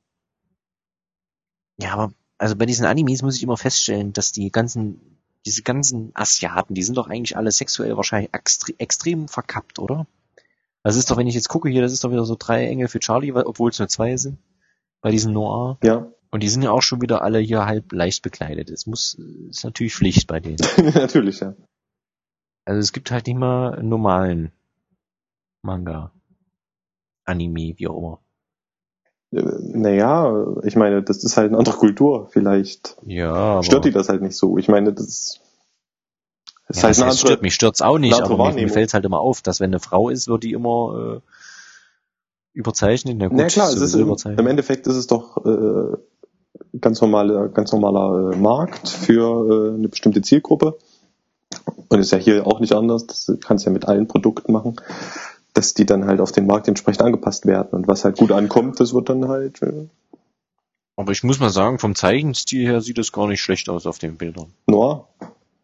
Ja, aber also bei diesen Animes muss ich immer feststellen, dass die ganzen, diese ganzen Asiaten, die sind doch eigentlich alle sexuell wahrscheinlich extre extrem verkappt, oder? Das ist doch, wenn ich jetzt gucke hier, das ist doch wieder so drei Engel für Charlie, obwohl es nur zwei sind. Bei diesen Noir. Ja, Und die sind ja auch schon wieder alle hier halb leicht bekleidet. Das muss, ist natürlich Pflicht bei denen. natürlich, ja. Also es gibt halt nicht mal einen normalen Manga. Anime, wie auch immer. Äh, Naja, ich meine, das ist halt eine andere Kultur. Vielleicht Ja, stört die das halt nicht so. Ich meine, das ist, ja, halt das eine heißt, andere, stört mich stört's auch nicht, aber mir, mir fällt's halt immer auf, dass wenn eine Frau ist, wird die immer äh, überzeichnet. Na gut, Na klar, es ist im, im Endeffekt ist es doch äh, ganz normale, ganz normaler äh, Markt für äh, eine bestimmte Zielgruppe. Und ist ja hier auch nicht anders. Das kannst du ja mit allen Produkten machen, dass die dann halt auf den Markt entsprechend angepasst werden. Und was halt gut ankommt, das wird dann halt. Äh, Aber ich muss mal sagen, vom Zeichenstil her sieht es gar nicht schlecht aus auf den Bildern. Noir.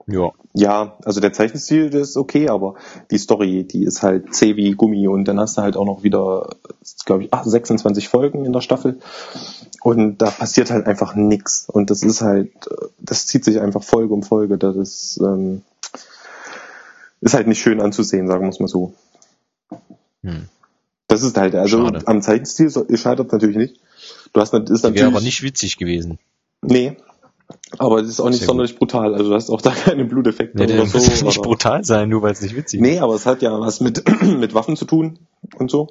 Ja. Ja, also der Zeichenstil, der ist okay, aber die Story, die ist halt zäh wie Gummi und dann hast du halt auch noch wieder, glaube ich, ach, 26 Folgen in der Staffel und da passiert halt einfach nix und das ist halt, äh, das zieht sich einfach Folge um Folge, das ist, ähm, ist halt nicht schön anzusehen, sagen wir es mal so. Hm. Das ist halt, also Schade. am Zeichenstil scheitert natürlich nicht. Du hast, ist Wäre natürlich, aber nicht witzig gewesen. nee, aber es ist auch nicht Sehr sonderlich brutal, also du hast auch da keine Bluteffekte Nee, der oder so. muss nicht brutal sein, nur weil es nicht witzig Nee, aber es hat ja was mit, mit Waffen zu tun und so.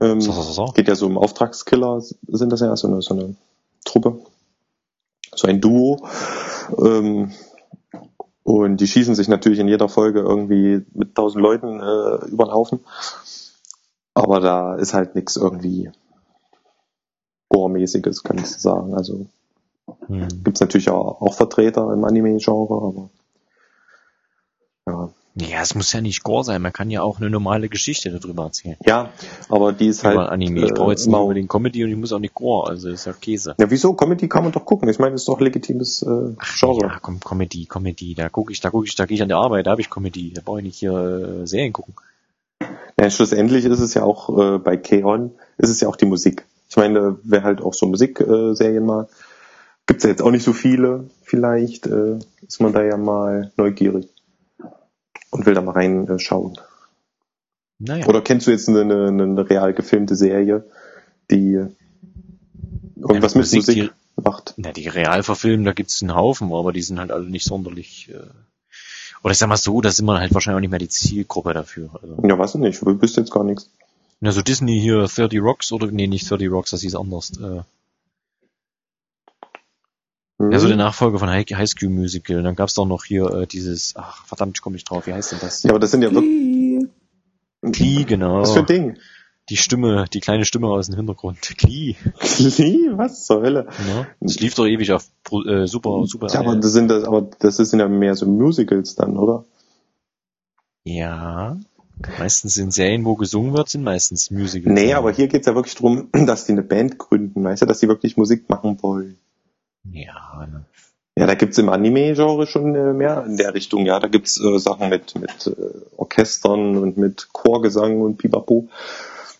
Ähm, ist. So, so, so. Geht ja so um Auftragskiller, sind das ja, so eine, so eine Truppe. So ein Duo. Ähm, und die schießen sich natürlich in jeder Folge irgendwie mit tausend Leuten äh, über den Haufen. Aber da ist halt nichts irgendwie Gore-mäßiges, kann ich sagen. Also Hm. gibt's natürlich auch, auch Vertreter im Anime-Genre, aber ja. Ja, es muss ja nicht Gore sein, man kann ja auch eine normale Geschichte darüber erzählen. Ja, aber die ist halt. Über Anime. Ich brauche jetzt äh, nicht unbedingt Comedy und ich muss auch nicht Gore, also ist ja Käse. Ja, wieso? Comedy kann man doch gucken. Ich meine, das ist doch ein legitimes äh, Genre. Ja, komm, Comedy, Comedy, da gucke ich, da gucke ich, da gehe ich an der Arbeit, da habe ich Comedy, da brauche ich nicht hier äh, Serien gucken. Ja, schlussendlich ist es ja auch äh, bei K-On! ist es ja auch die Musik. Ich meine, wer halt auch so Musikserien äh, mag, gibt's ja jetzt auch nicht so viele. Vielleicht äh, ist man da ja mal neugierig und will da mal reinschauen. Naja. Oder kennst du jetzt eine, eine, eine real gefilmte Serie, die irgendwas Ja, mit Musik, die, macht? na, die Realverfilmen, da gibt's einen Haufen, aber die sind halt alle nicht sonderlich, äh, oder ich sag mal so, da sind wir halt wahrscheinlich auch nicht mehr die Zielgruppe dafür. Also, Ja, weiß ich nicht. Du bist jetzt gar nichts. na, so Disney hier, 30 Rocks, oder, nee, nicht 30 Rocks, das hieß anders, äh, Ja, so der Nachfolger von High, High School Musical. Und dann gab's doch noch hier äh, dieses, ach verdammt, ich komme nicht drauf, wie heißt denn das? ja, aber das sind ja wirklich. Glee. Genau. Was für ein Ding? Die Stimme, die kleine Stimme aus dem Hintergrund. Glee. Glee? Was zur Hölle? Ja. Das lief doch ewig auf äh, super, super. Ja, aber das sind das, aber das sind ja mehr so Musicals dann, oder? ja. Meistens sind Serien, wo gesungen wird, sind meistens Musicals. Nee, aber hier geht's ja wirklich drum, dass die eine Band gründen, weißt du, dass die wirklich Musik machen wollen. Ja, Ja, da gibt's im Anime-Genre schon äh, mehr in der Richtung. Ja, da gibt's äh, Sachen mit mit äh, Orchestern und mit Chorgesang und Pipapo.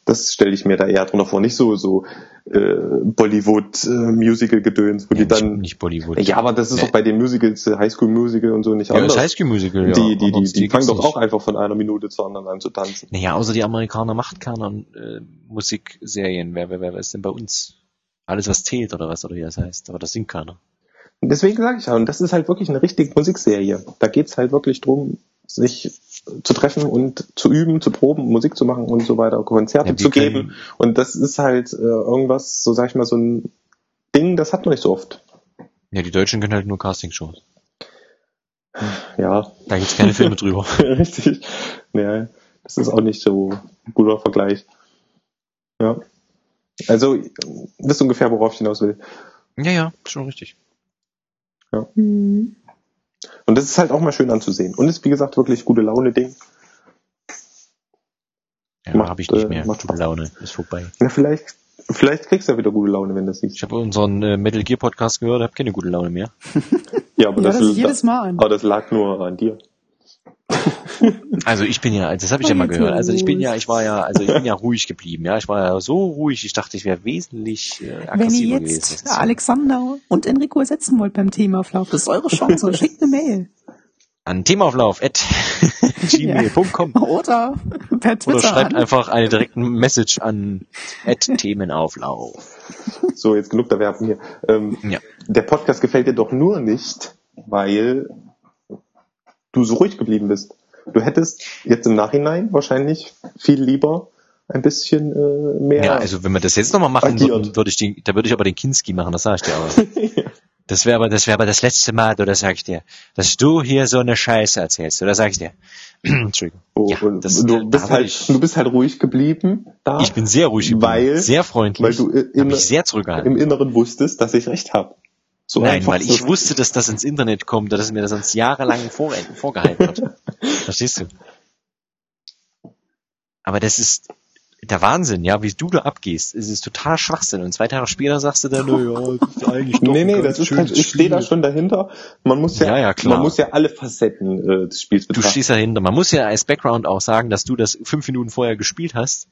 Das stelle ich mir da eher drunter vor. Nicht so so äh, Bollywood-Musical-Gedöns, wo die nicht, dann... nicht Bollywood. Ja, aber das ist doch bei den Musicals, äh, Highschool Musical und so nicht ja, das anders. High School Musical, ja. die die, die, die fangen doch nicht. auch einfach von einer Minute zur anderen an zu tanzen. Naja, außer die Amerikaner macht keine äh, Musikserien. Wer, wer, wer ist denn bei uns? Alles, was zählt, oder was, oder wie das heißt. Aber das singt keiner. Und deswegen sage ich ja, und das ist halt wirklich eine richtige Musikserie. Da geht's halt wirklich drum, sich zu treffen und zu üben, zu proben, Musik zu machen und so weiter, Konzerte Ja, zu können- geben. Und das ist halt äh, irgendwas, so sag ich mal, so ein Ding, das hat man nicht so oft. Ja, die Deutschen können halt nur Castingshows. Ja, Da gibt's keine Filme drüber. richtig. Ja, das ist auch nicht so ein guter Vergleich. Ja. Also, wisst ungefähr, worauf ich hinaus will. Ja, ja, schon richtig. Hm. Und das ist halt auch mal schön anzusehen. Und ist, wie gesagt, wirklich gute Laune-Ding. Ja, habe ich nicht äh, mehr. macht Gute Spaß. Laune. Ist vorbei. Na, vielleicht, vielleicht kriegst du ja wieder gute Laune, wenn du das siehst. Ich habe unseren äh, Metal Gear Podcast gehört, habe keine gute Laune mehr. Ja, aber Ja, das, das ist jedes Mal an. aber das lag nur an dir. Also ich bin ja, das habe ich ja mal gehört. Also ich bin ja, ich war ja, also ich bin ja ruhig geblieben. Ja, ich war ja so ruhig. Ich dachte, ich wäre wesentlich äh, Wenn ihr aggressiver gewesen. Das jetzt so- Alexander und Enrico ersetzen wollt beim Themaauflauf, das ist eure Chance. Schickt eine Mail. An Themaauflauf at gmail.com Oder per Twitter oder schreibt an. einfach eine direkte Message an at Themenauflauf. So, jetzt genug der Werbung hier. Ähm, Ja. Der Podcast gefällt dir doch nur nicht, weil du so ruhig geblieben bist. Du hättest jetzt im Nachhinein wahrscheinlich viel lieber ein bisschen äh, mehr. Ja, also wenn wir das jetzt nochmal machen würden, würde ich den, da würde ich aber den Kinski machen, das sag ich dir aber. Das wäre aber, das wäre aber das letzte Mal, oder sag ich dir, dass du hier so eine Scheiße erzählst, oder sag ich dir. Entschuldigung. Oh, Ja, das- du, bist halt, ich- du bist halt ruhig geblieben da, Ich bin sehr ruhig, geblieben, Weil- sehr freundlich, weil du im, mich sehr zurückgehalten. im Inneren wusstest, dass ich recht habe. So Nein, weil ich wusste, dass das ins Internet kommt, dass mir das sonst jahrelang vor, vorgehalten wird. Verstehst du? Aber das ist der Wahnsinn, ja, wie du da abgehst. Es ist total Schwachsinn. Und zwei Tage später sagst du dann, naja, das ist eigentlich doch Nee, nee, das ist kein, ich stehe da schon dahinter. Man muss ja, Ja, ja, klar. man muss ja alle Facetten äh, des Spiels Du betrachten. stehst dahinter. Man muss ja als Background auch sagen, dass du das fünf Minuten vorher gespielt hast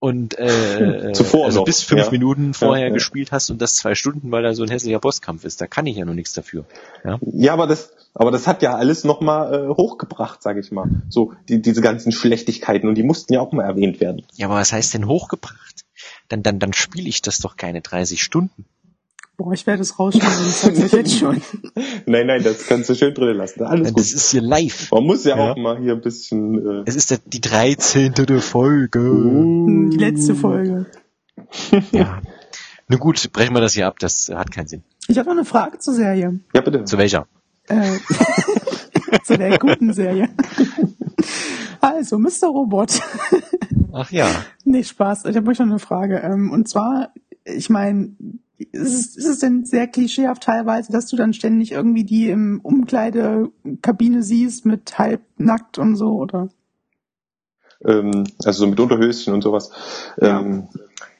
und äh, Zuvor also noch, bis fünf ja. Minuten vorher Ja, gespielt hast und das zwei Stunden, weil da so ein hässlicher Bosskampf ist. Da kann ich ja nur nichts dafür. Ja? Ja, aber das, aber das hat ja alles nochmal äh, hochgebracht, sage ich mal. So die, diese ganzen Schlechtigkeiten und die mussten ja auch mal erwähnt werden. ja, aber was heißt denn hochgebracht? Dann, dann, dann spiele ich das doch keine 30 Stunden. Boah, ich werde es rausschneiden, ich sag's euch jetzt schon. Nein, nein, das kannst du schön drin lassen. Alles Das gut. ist hier live. Man muss ja, Ja. auch mal hier ein bisschen. Äh, Es ist die 13. der Folge. Die letzte Folge. Ja. Nun gut, brechen wir das hier ab. Das hat keinen Sinn. Ich habe noch eine Frage zur Serie. ja, bitte. Zu welcher? Äh, zu der guten Serie. Also, Mr. Robot. Ach ja. Nee, Spaß. Ich habe euch noch eine Frage. Ähm, und zwar, ich meine, ist es, ist es denn sehr klischeehaft teilweise, dass du dann ständig irgendwie die im Umkleidekabine siehst mit halbnackt und so, oder? Ähm, also so mit Unterhöschen und sowas. Ja. Ähm,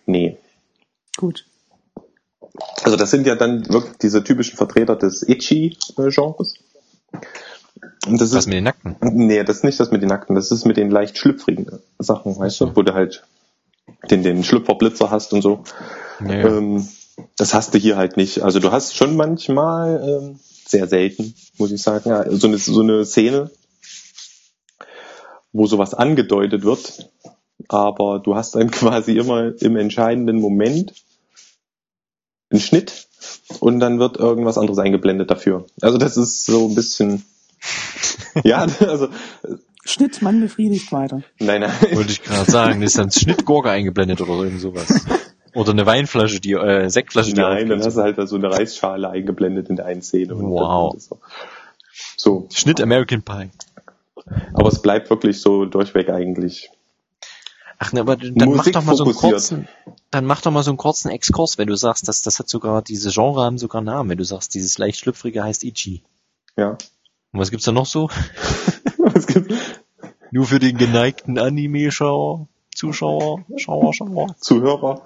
nee. Gut. Also das sind ja dann wirklich diese typischen Vertreter des Itchy-Genres. Und das Was ist, mit den Nackten? nee, das ist nicht das mit den Nackten, das ist mit den leicht schlüpfrigen Sachen, weißt du, wo du halt den, den Schlüpferblitzer hast und so. Ja, ja. Ähm, das hast du hier halt nicht. Also du hast schon manchmal, ähm, sehr selten, muss ich sagen, ja, so eine, so eine Szene, wo sowas angedeutet wird, aber du hast dann quasi immer im entscheidenden Moment einen Schnitt und dann wird irgendwas anderes eingeblendet dafür. Also das ist so ein bisschen, ja, also, Schnitt, Mann befriedigt weiter. nein, nein. Wollte ich gerade sagen, ist dann Schnittgurke eingeblendet oder irgend sowas. Oder eine Weinflasche, die, äh, Sektflasche, die Nein, dann hast du halt da so eine Reisschale eingeblendet in der einen Szene. und Wow. So. so, Schnitt American Pie. aber es bleibt wirklich so durchweg eigentlich. Ach ne, aber dann mach doch mal so einen kurzen, dann mach doch mal so einen kurzen Exkurs, wenn du sagst, dass das hat sogar, diese Genre haben sogar Namen, wenn du sagst, dieses leicht schlüpfrige heißt Ichi. Ja. Und was gibt's da noch so? es gibt Nur für den geneigten Anime-Schauer, Zuschauer, Schauer, Schauer. Zuhörer.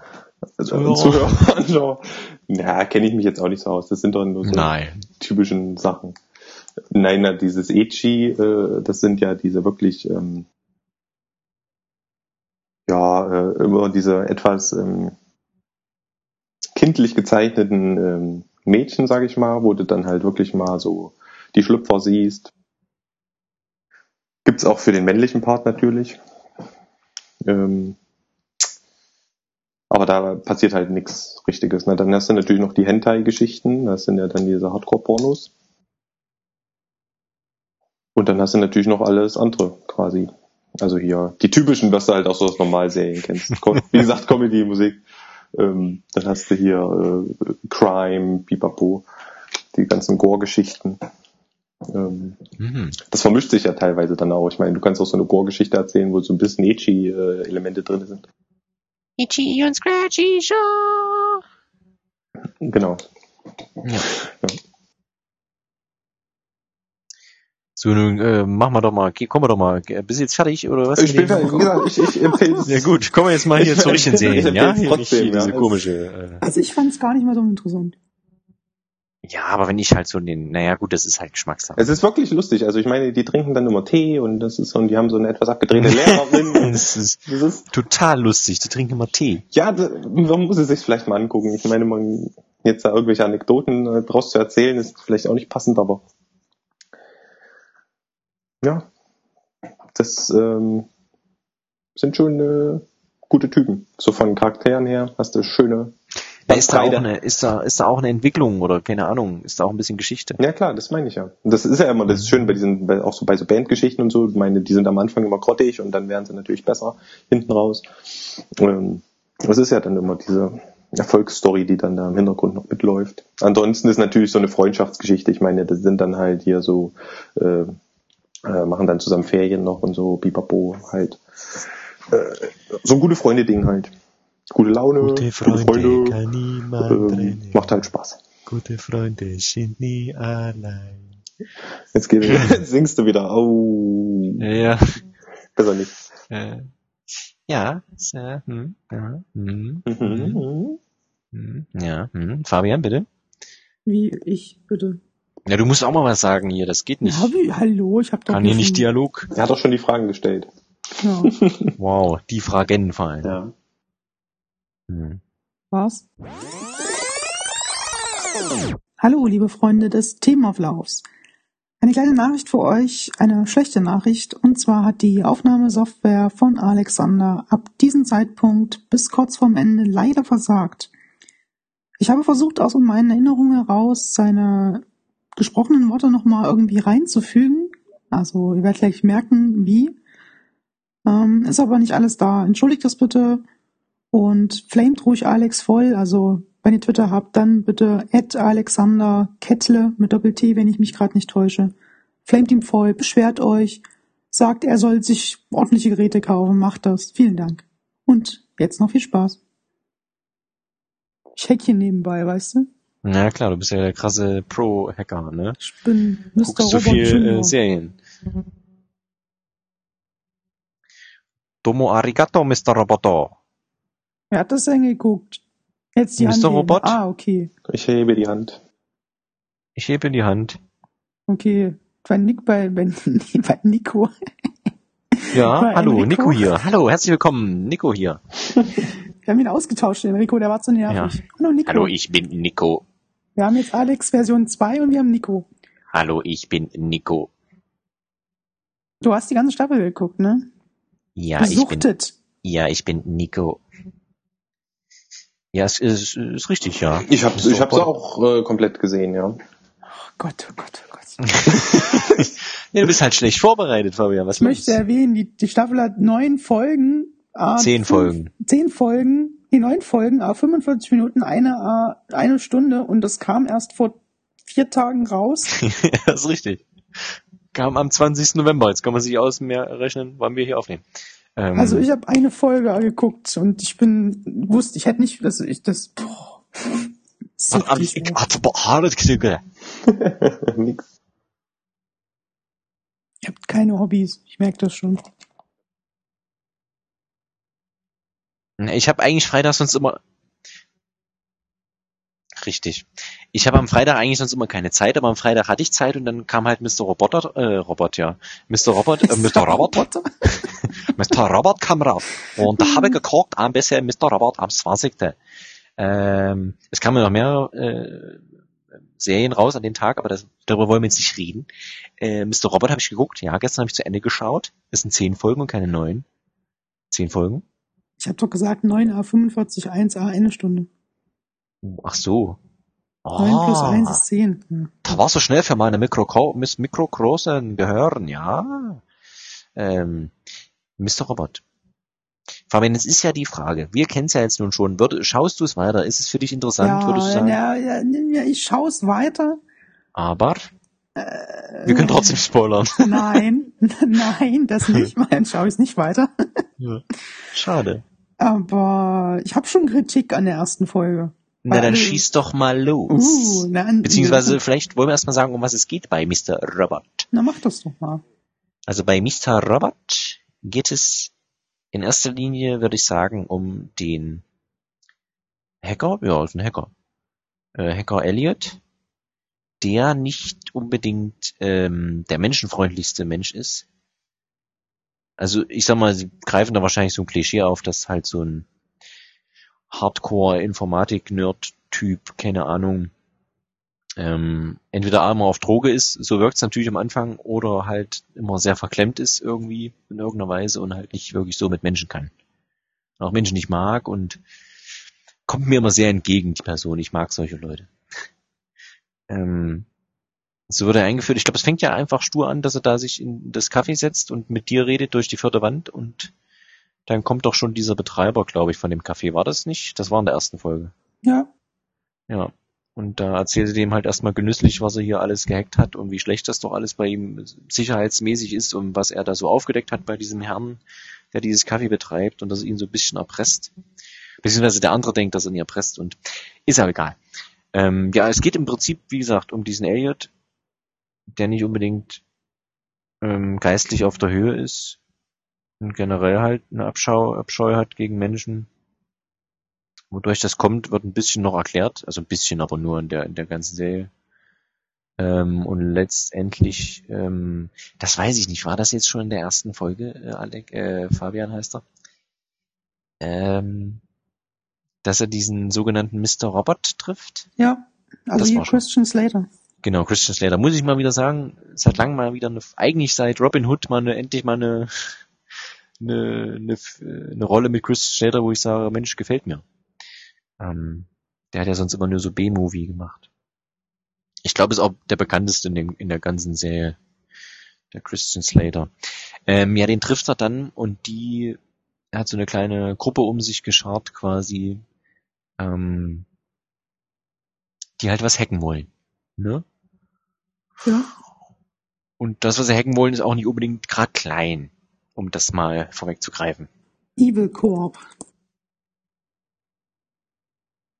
Also, Zuhörer. Zuhörer, Anschauer. Ja, kenne ich mich jetzt auch nicht so aus. Das sind doch nur so Nein. typischen Sachen. Nein, na, dieses Echi, äh, das sind ja diese wirklich, ähm, ja, äh, immer diese etwas ähm, kindlich gezeichneten ähm, Mädchen, sag ich mal, wo du dann halt wirklich mal so die Schlüpfer siehst. Gibt's auch für den männlichen Part natürlich. Ähm, aber da passiert halt nichts Richtiges. Ne? Dann hast du natürlich noch die Hentai-Geschichten, das sind ja dann diese Hardcore-Pornos. Und dann hast du natürlich noch alles andere quasi. Also hier die typischen, was du halt auch so aus Normalserien kennst. Wie gesagt, Comedy, Musik. Ähm, dann hast du hier äh, Crime, Pipapo, die ganzen Gore-Geschichten. Ähm, Mhm. das vermischt sich ja teilweise dann auch. Ich meine, du kannst auch so eine Gore-Geschichte erzählen, wo so ein bisschen Echi-Elemente drin sind. Itchy und Scratchy Show. Genau. Ja. So, nun äh, machen wir doch mal, kommen wir doch mal. Bist du jetzt fertig oder was? Ich bin fertig. Wie gesagt, ich, ich empfehle es. Ja gut, kommen wir jetzt mal hier zu richtigen ich Serien, ja? es Hier nicht hier trotzdem, diese ja. komische. Also ich fand es gar nicht mal so interessant. Ja, aber wenn ich halt so den, naja gut, das ist halt Geschmackssache. Es ist wirklich lustig. Also ich meine, die trinken dann immer Tee und das ist so, und die haben so eine etwas abgedrehte Lehrerin. Das ist das ist, total lustig. Die trinken immer Tee. ja, da- man muss es sich vielleicht mal angucken. Ich meine, man jetzt da irgendwelche Anekdoten äh, draus zu erzählen, ist vielleicht auch nicht passend, aber ja, das ähm, sind schon äh, gute Typen. So von Charakteren her hast du schöne ist, da auch eine, ist, da, ist da auch eine Entwicklung oder keine Ahnung, ist da auch ein bisschen Geschichte? Ja klar, das meine ich ja. Und das ist ja immer das Schöne bei diesen, bei, auch so bei so Bandgeschichten und so. Ich meine, die sind am Anfang immer grottig und dann werden sie natürlich besser hinten raus. Ähm, das ist ja dann immer diese Erfolgsstory, die dann da im Hintergrund noch mitläuft. Ansonsten ist natürlich so eine Freundschaftsgeschichte. Ich meine, das sind dann halt hier so, äh, äh, machen dann zusammen Ferien noch und so, Bipapo halt. Äh, so ein gute Freunde-Ding halt. Gute Laune, Gute Freunde kann niemand ähm, trennen. macht halt Spaß. Gute Freunde sind nie allein. Jetzt, geht, jetzt singst du wieder. Oh, Ja, besser nicht. äh, ja, äh, hm, ja, hm, hm, Mhm. hm, ja, hm. Fabian, bitte. Wie ich, bitte. Ja, du musst auch mal was sagen hier, das geht nicht. Ja, wie, hallo, ich habe doch Kann hier nicht Dialog. Er hat doch schon die Fragen gestellt. Ja, Wow, die Fragen fallen. Ja. Hm. was? Hallo, liebe Freunde des Themenauflaufs. Eine kleine Nachricht für euch, eine schlechte Nachricht, und zwar hat die Aufnahmesoftware von Alexander ab diesem Zeitpunkt bis kurz vorm Ende leider versagt. Ich habe versucht, aus meinen Erinnerungen heraus seine gesprochenen Worte nochmal irgendwie reinzufügen. Also, ihr werdet gleich merken, wie. Ähm, ist aber nicht alles da. Entschuldigt das bitte und flamet ruhig Alex voll. Also, wenn ihr Twitter habt, dann bitte at Alexander Kettle mit Doppel-T, wenn ich mich gerade nicht täusche. Flamet ihm voll, beschwert euch, sagt, er soll sich ordentliche Geräte kaufen, macht das. Vielen Dank. Und jetzt noch viel Spaß. Ich hack hier nebenbei, weißt du? Na klar, du bist ja der krasse Pro-Hacker, ne? Ich bin Mr. Guckst Robot viel äh, Serien. Domo arigato, Mr. Roboto. Wer hat das denn geguckt? Jetzt die Mr. Hand heben. Robot? Ah, okay. Ich hebe die Hand. Ich hebe die Hand. Okay. Bei Nick, bei, bei, bei Nico. Ja, Bei hallo, Enrico. Nico hier. Hallo, herzlich willkommen, Nico hier. Wir haben ihn ausgetauscht, den Rico, der war zu nervig. Hallo Nico. Hallo, ich bin Nico. Wir haben jetzt Alex Version 2 und wir haben Nico. Hallo, ich bin Nico. Du hast die ganze Staffel geguckt, ne? Ja, ich bin, ja, ich bin Nico. Ja, es ist, ist richtig, ja. Ich hab's, ich hab's auch äh, komplett gesehen, ja. Oh Gott, oh Gott, oh Gott. nee, du bist halt schlecht vorbereitet, Fabian. Was Ich möchte erwähnen, die, die Staffel hat neun Folgen. ah, Zehn fünf- Folgen. Zehn Folgen, die neun Folgen, ah, 45 Minuten, eine, ah, eine Stunde und das kam erst vor vier Tagen raus. ja, das ist richtig. Kam am 20. November. Jetzt kann man sich aus mehr rechnen, wann wir hier aufnehmen. Ähm, Also ich habe eine Folge geguckt und ich bin, wusste, ich hätte nicht, dass ich das, boah. So hab ich, hatte behaart gekriegt. Nix. Ihr habt keine Hobbys, ich merke das schon. Ich habe eigentlich Freitag sonst immer. Richtig. Ich habe am Freitag eigentlich sonst immer keine Zeit, aber am Freitag hatte ich Zeit und dann kam halt Mr. Roboter, äh, Robot, ja. Mr. Robot, äh, Mr. Robot, Mr. Robot kam raus. Und da habe ich geguckt, am besten Mr. Robot am 20. Ähm, es kamen noch mehr äh, Serien raus an den Tag, aber das, darüber wollen wir jetzt nicht reden. Äh, Mr. Robot habe ich geguckt, ja, gestern habe ich zu Ende geschaut. Es sind zehn Folgen und keine neun. Zehn Folgen? Ich habe doch gesagt 9a 45 1a eine Stunde. Ach so. 9 plus Ah, 1 ist 10. Hm. Da war so schnell für meine Mikro, mikrogroßen Gehirn, ja. Ähm, Mr. Robot. Fabian, es ist ja die Frage. Wir kennen es ja jetzt nun schon. Würd, schaust du es weiter? Ist es für dich interessant, würdest du Ja, sagen? ja, ja, ja, ich schaue es weiter. Aber Äh, wir können trotzdem spoilern. Nein, nein, das nicht, dann schaue ich es nicht weiter. Schade. Aber ich habe schon Kritik an der ersten Folge. Na, dann schieß doch mal los. Uh, na, Beziehungsweise vielleicht wollen wir erstmal sagen, um was es geht bei Mr. Robot. Na, mach das doch mal. Also bei Mr. Robot geht es in erster Linie, würde ich sagen, um den Hacker, ja, ist ein Hacker. Äh, Hacker Elliot, der nicht unbedingt ähm, der menschenfreundlichste Mensch ist. Also ich sag mal, sie greifen da wahrscheinlich so ein Klischee auf, dass halt so ein Hardcore-Informatik-Nerd-Typ, keine Ahnung, ähm, entweder einmal auf Droge ist, so wirkt es natürlich am Anfang, oder halt immer sehr verklemmt ist irgendwie in irgendeiner Weise und halt nicht wirklich so mit Menschen kann. Auch Menschen nicht mag und kommt mir immer sehr entgegen, die Person. Ich mag solche Leute. ähm, so wird er eingeführt. Ich glaube, es fängt ja einfach stur an, dass er da sich in das Kaffee setzt und mit dir redet durch die vierte Wand und dann kommt doch schon dieser Betreiber, glaube ich, von dem Café. War das nicht? Das war in der ersten Folge. Ja. Ja. Und da erzählt er dem halt erstmal genüsslich, was er hier alles gehackt hat und wie schlecht das doch alles bei ihm sicherheitsmäßig ist und was er da so aufgedeckt hat bei diesem Herrn, der dieses Kaffee betreibt und dass er ihn so ein bisschen erpresst. Beziehungsweise der andere denkt, dass er ihn erpresst und ist aber egal. Ähm, ja, es geht im Prinzip, wie gesagt, um diesen Elliot, der nicht unbedingt ähm, geistlich auf der Höhe ist und generell halt eine Abschau, Abscheu hat gegen Menschen. Wodurch das kommt, wird ein bisschen noch erklärt, also ein bisschen, aber nur in der in der ganzen Serie. Ähm, und letztendlich, ähm, das weiß ich nicht, war das jetzt schon in der ersten Folge, äh, Alec, äh, Fabian heißt er, ähm, dass er diesen sogenannten Mr. Robot trifft? Ja, also Das hier. Christian Slater. Genau, Christian Slater. Muss ich mal wieder sagen, seit langem mal wieder eine, eigentlich seit Robin Hood mal eine, endlich mal eine, eine, eine, eine Rolle mit Christian Slater, wo ich sage, Mensch, gefällt mir. Ähm, der hat ja sonst immer nur so B-Movie gemacht. Ich glaube, ist auch der bekannteste in, dem, in der ganzen Serie. Der Christian Slater. Ähm, ja, den trifft er dann und die, er hat so eine kleine Gruppe um sich geschart quasi, ähm, die halt was hacken wollen. Ne? Ja. Und das, was sie hacken wollen, ist auch nicht unbedingt gerade klein, um das mal vorwegzugreifen. Evil Corp.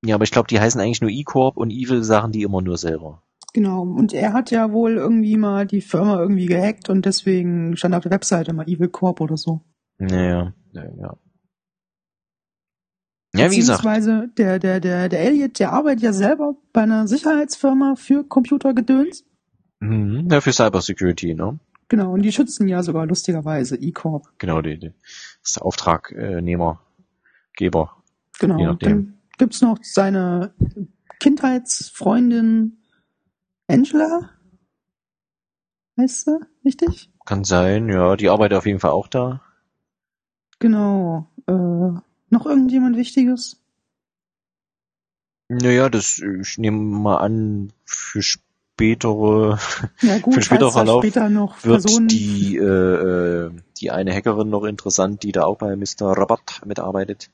Ja, aber ich glaube, die heißen eigentlich nur E-Corp und Evil sagen die immer nur selber. Genau. Und er hat ja wohl irgendwie mal die Firma irgendwie gehackt und deswegen stand auf der Webseite mal Evil Corp oder so. Naja, ja, ja. Ja, wie gesagt. Beziehungsweise der, der, der, der Elliot, der arbeitet ja selber bei einer Sicherheitsfirma für Computergedöns. Mhm, ja, für Cybersecurity, ne? Genau, und die schützen ja sogar lustigerweise E-Corp. Genau, die, die, das ist der Auftragnehmer, Geber. Genau. Je nachdem. Dann gibt's noch seine Kindheitsfreundin Angela. Heißt sie, richtig? Kann sein, ja, die arbeitet auf jeden Fall auch da. Genau. Äh, noch irgendjemand Wichtiges? Naja, das, ich nehme mal an, für spätere Ja gut, Für später falls da Verlauf später noch wird Personen. die, äh, äh, die eine Hackerin noch interessant, die da auch bei Mr. Robert mitarbeitet.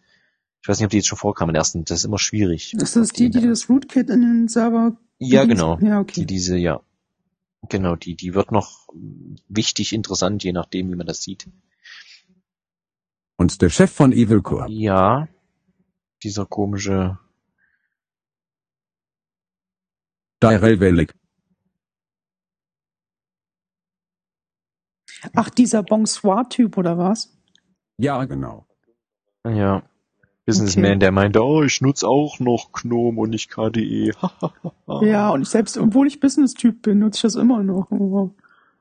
Ich weiß nicht, ob die jetzt schon vorkam in der ersten, das ist immer schwierig. ist das die, die das Rootkit in den Server? Ja, genau. Ja, okay. Die diese, ja. Genau, die, die wird noch wichtig, interessant, je nachdem, wie man das sieht. Und der Chef von Evil Corp. Ja, dieser komische, Tyrell Wellick. Ach, dieser Bonsoir-Typ oder was? Ja, genau. ja, Businessman, der meinte, oh, ich nutze auch noch Gnome und nicht KDE. Ja, und ich selbst, obwohl ich Business-Typ bin, nutze ich das immer noch.